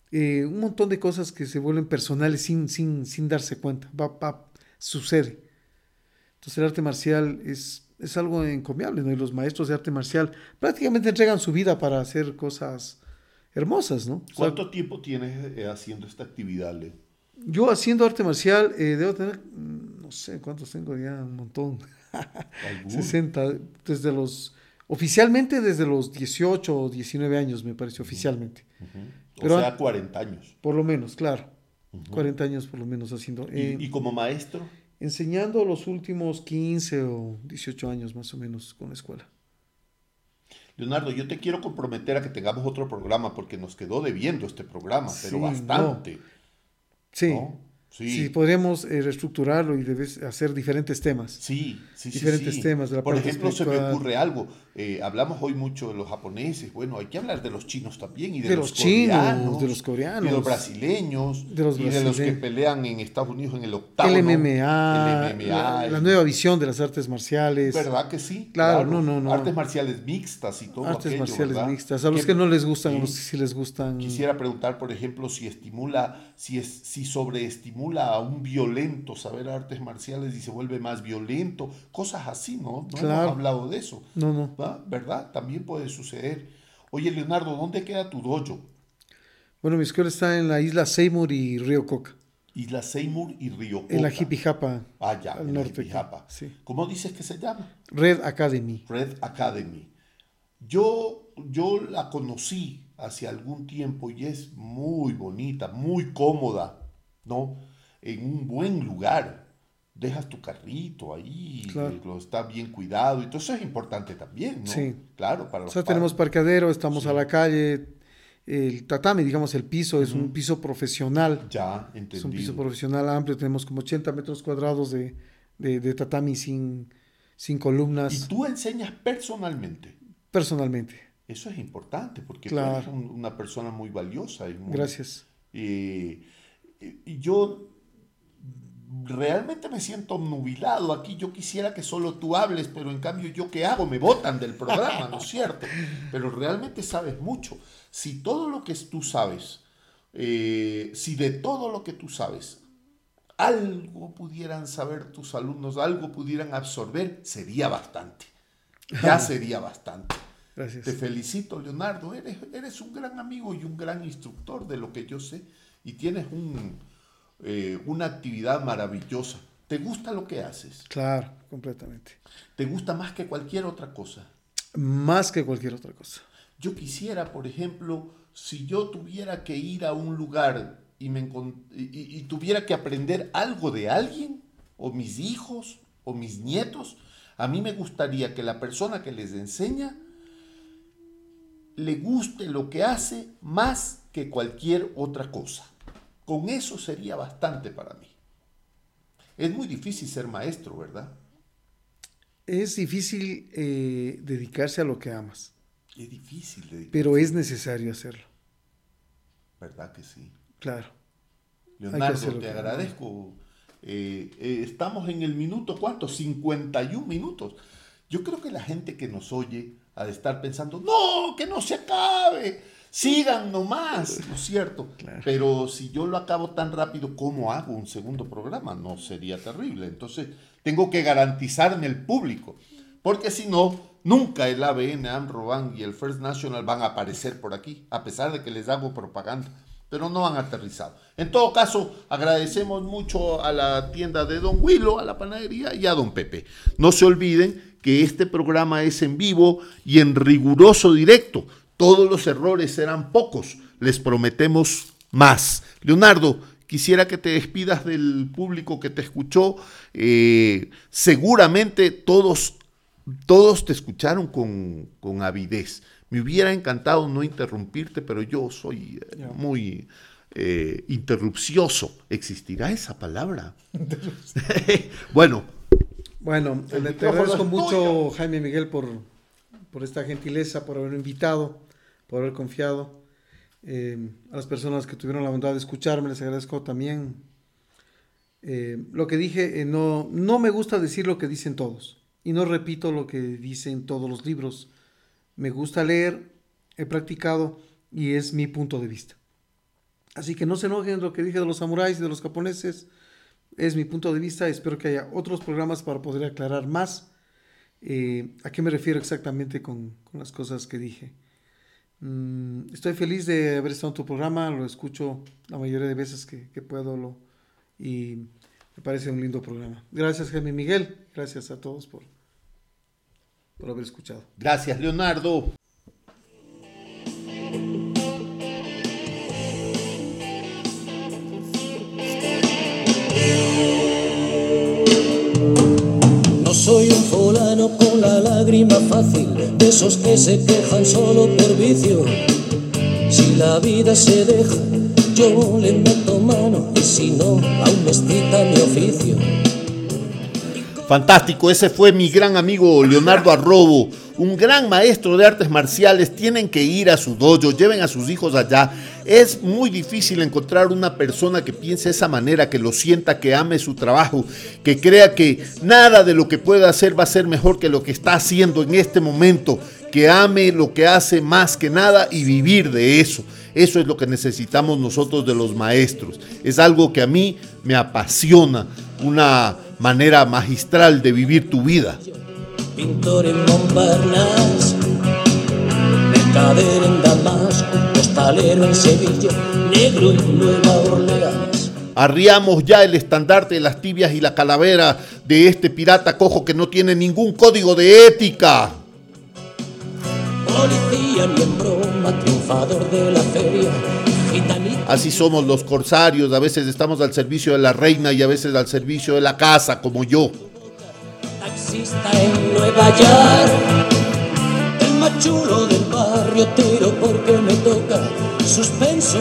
Speaker 3: eh, un montón de cosas que se vuelven personales sin, sin, sin darse cuenta. Va, sucede. Entonces el arte marcial es, es algo encomiable, ¿no? Y los maestros de arte marcial prácticamente entregan su vida para hacer cosas hermosas, ¿no?
Speaker 1: ¿Cuánto tiempo tienes eh, haciendo esta actividad, Leo?
Speaker 3: Yo haciendo arte marcial debo tener, mm, no sé cuántos tengo ya, un montón. 60, desde los Oficialmente desde los 18 o 19 años, me parece, oficialmente.
Speaker 1: O sea, 40 años.
Speaker 3: Por lo menos, claro. 40 años por lo menos haciendo.
Speaker 1: Eh, ¿Y, como maestro?
Speaker 3: Enseñando los últimos 15 o 18 años más o menos con la escuela.
Speaker 1: Leonardo, yo te quiero comprometer a que tengamos otro programa porque nos quedó debiendo este programa, pero bastante.
Speaker 3: Sí. Sí. podríamos eh, reestructurarlo y debes hacer diferentes temas.
Speaker 1: Sí, sí,
Speaker 3: diferentes temas. De la
Speaker 1: Por ejemplo, se me ocurre algo. Eh, hablamos hoy mucho de los japoneses. Bueno, hay que hablar de los chinos también y de, los,
Speaker 3: chinos, de los coreanos,
Speaker 1: de los brasileños,
Speaker 3: de los
Speaker 1: y de los que pelean en Estados Unidos en el octavo.
Speaker 3: El MMA, la, nueva visión de las artes marciales.
Speaker 1: ¿Verdad que sí?
Speaker 3: Claro, no, no, no.
Speaker 1: Artes marciales mixtas y todo
Speaker 3: Artes marciales mixtas. A los que, no les gustan, a los que sí les gustan.
Speaker 1: Quisiera preguntar, por ejemplo, si estimula, si es, si sobreestimula a un violento saber artes marciales y se vuelve más violento, cosas así, ¿no? No hemos hablado de eso.
Speaker 3: No, no.
Speaker 1: ¿Verdad? También puede suceder. Oye, Leonardo, ¿dónde queda tu dojo?
Speaker 3: Bueno, mi escuela está en la isla Seymour y Río Coca.
Speaker 1: Isla Seymour y Río Coca.
Speaker 3: En la Jipijapa.
Speaker 1: Ah, ya, en norte. La sí. ¿Cómo dices que se llama?
Speaker 3: Red Academy.
Speaker 1: Red Academy. Yo, yo la conocí hace algún tiempo y es muy bonita, muy cómoda, ¿no? En un buen lugar. Dejas tu carrito ahí, lo está bien cuidado y todo eso es importante también, ¿no?
Speaker 3: Sí.
Speaker 1: Claro, para
Speaker 3: los O sea, tenemos parqueadero, estamos a la calle, el tatami, digamos, el piso es un piso profesional.
Speaker 1: Ya, entendido.
Speaker 3: Es un piso profesional amplio, tenemos como 80 metros cuadrados de, de, tatami sin, sin columnas.
Speaker 1: ¿Y tú enseñas personalmente?
Speaker 3: Personalmente.
Speaker 1: Eso es importante porque eres una persona muy valiosa. Y
Speaker 3: Gracias.
Speaker 1: y yo realmente me siento nubilado aquí. Yo quisiera que solo tú hables, pero en cambio yo qué hago? Me botan del programa, ¿no es cierto? Pero realmente sabes mucho. Si todo lo que tú sabes, eh, si de todo lo que tú sabes algo pudieran saber tus alumnos, algo pudieran absorber, sería bastante. Ya sería bastante.
Speaker 3: Gracias.
Speaker 1: Te felicito, Leonardo. Eres, eres un gran amigo y un gran instructor de lo que yo sé. Y tienes un, eh, una actividad maravillosa. ¿Te gusta lo que haces?
Speaker 3: Claro, completamente.
Speaker 1: ¿Te gusta más que cualquier otra cosa?
Speaker 3: Más que cualquier otra cosa.
Speaker 1: Yo quisiera, por ejemplo, si yo tuviera que ir a un lugar y, me y tuviera que aprender algo de alguien, o mis hijos, o mis nietos, a mí me gustaría que la persona que les enseña le guste lo que hace más que cualquier otra cosa. Con eso sería bastante para mí. Es muy difícil ser maestro, ¿verdad?
Speaker 3: Es difícil eh, dedicarse a lo que amas,
Speaker 1: Es difícil, de-
Speaker 3: pero es necesario hacerlo.
Speaker 1: ¿verdad que sí?
Speaker 3: Claro.
Speaker 1: Leonardo, te agradezco. Eh, eh, estamos en el minuto, ¿cuánto? 51 minutos. Yo creo que la gente que nos oye ha de estar pensando, no, que no se acabe, sigan nomás, ¿no es cierto?
Speaker 3: Claro.
Speaker 1: Pero si yo lo acabo tan rápido, ¿cómo hago un segundo programa? No sería terrible. Entonces, tengo que garantizarme el público, porque si no, nunca el ABN, AMROBAN y el First National van a aparecer por aquí, a pesar de que les hago propaganda pero no han aterrizado. En todo caso, agradecemos mucho a la tienda de Don Willo, a la panadería y a Don Pepe. No se olviden que este programa es en vivo y en riguroso directo. Todos los errores serán pocos. Les prometemos más. Leonardo, quisiera que te despidas del público que te escuchó. Eh, seguramente todos, todos te escucharon con, con avidez. Me hubiera encantado no interrumpirte, pero yo soy eh, muy eh, interrupcioso. ¿Existirá esa palabra? bueno,
Speaker 3: Bueno, te agradezco mucho, Jaime Miguel, por, por esta gentileza, por haberme invitado, por haber confiado. Eh, a las personas que tuvieron la bondad de escucharme, les agradezco también. Eh, lo que dije, eh, no, no me gusta decir lo que dicen todos. Y no repito lo que dicen todos los libros. Me gusta leer, he practicado y es mi punto de vista. Así que no se enojen lo que dije de los samuráis y de los japoneses. Es mi punto de vista. Espero que haya otros programas para poder aclarar más a qué me refiero exactamente con las cosas que dije. Mm, estoy feliz de haber estado en tu programa. Lo escucho la mayoría de veces que, que puedo lo, y me parece un lindo programa. Gracias, Jaime Miguel. Gracias a todos por, por haber escuchado.
Speaker 1: gracias Leonardo.
Speaker 2: No soy un fulano con la lágrima fácil, de esos que se quejan solo por vicio. Si la vida se deja, yo le meto mano, y si no, aún me excita mi oficio.
Speaker 1: Fantástico, ese fue mi gran amigo Leonardo Arrobo, un gran maestro de artes marciales. Tienen que ir a su dojo, lleven a sus hijos allá. Es muy difícil encontrar una persona que piense de esa manera, que lo sienta, que ame su trabajo, que crea que nada de lo que pueda hacer va a ser mejor que lo que está haciendo en este momento, que ame lo que hace más que nada y vivir de eso. Eso es lo que necesitamos nosotros de los maestros. Es algo que a mí me apasiona, una manera magistral de vivir tu vida.
Speaker 2: Pintor en Montparnasse, mercader en Damasco, hostalero en Sevilla, negro en Nueva Orleans.
Speaker 1: Arriamos ya el estandarte de las tibias y la calavera de este pirata cojo que no tiene ningún código de ética.
Speaker 2: Policía ni en broma, triunfador de la feria.
Speaker 1: Así somos los corsarios, a veces estamos al servicio de la reina y a veces al servicio de la casa, como yo.
Speaker 2: Taxista en Nueva York, el tiro porque me toca, suspenso.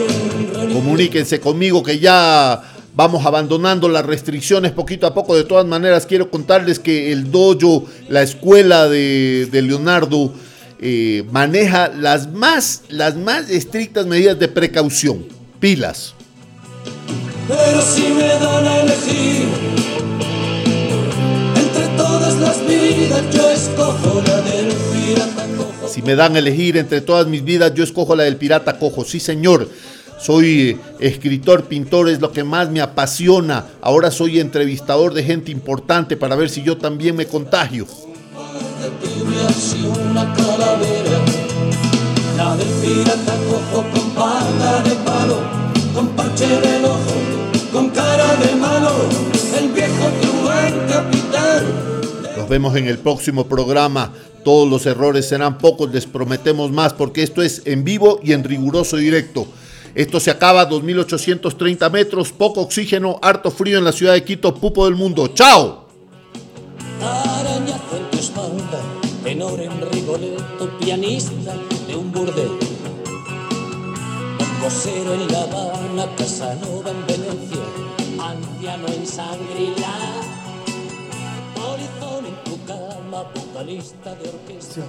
Speaker 1: Comuníquense conmigo que ya vamos abandonando las restricciones poquito a poco. De todas maneras, quiero contarles que el dojo, la escuela de, de Leonardo, eh, maneja las más, las más estrictas medidas de precaución. Pilas.
Speaker 2: Pero si me dan a elegir entre todas las vidas, yo escojo la del.
Speaker 1: Si me dan a elegir entre todas mis vidas, yo escojo la del pirata cojo. Sí, señor.
Speaker 2: soy eh, escritor, pintor, es lo que más me apasiona. Ahora soy entrevistador de gente importante para ver si yo también me contagio. Con parche ojo, con cara de malo, vemos en el próximo programa. Todos los errores serán pocos, les prometemos más, porque esto es en vivo y en riguroso directo. Esto se acaba a 2.830 metros, poco oxígeno, harto frío en la ciudad de Quito, pupo del mundo. ¡Chao! Cama, vocalista de orquesta.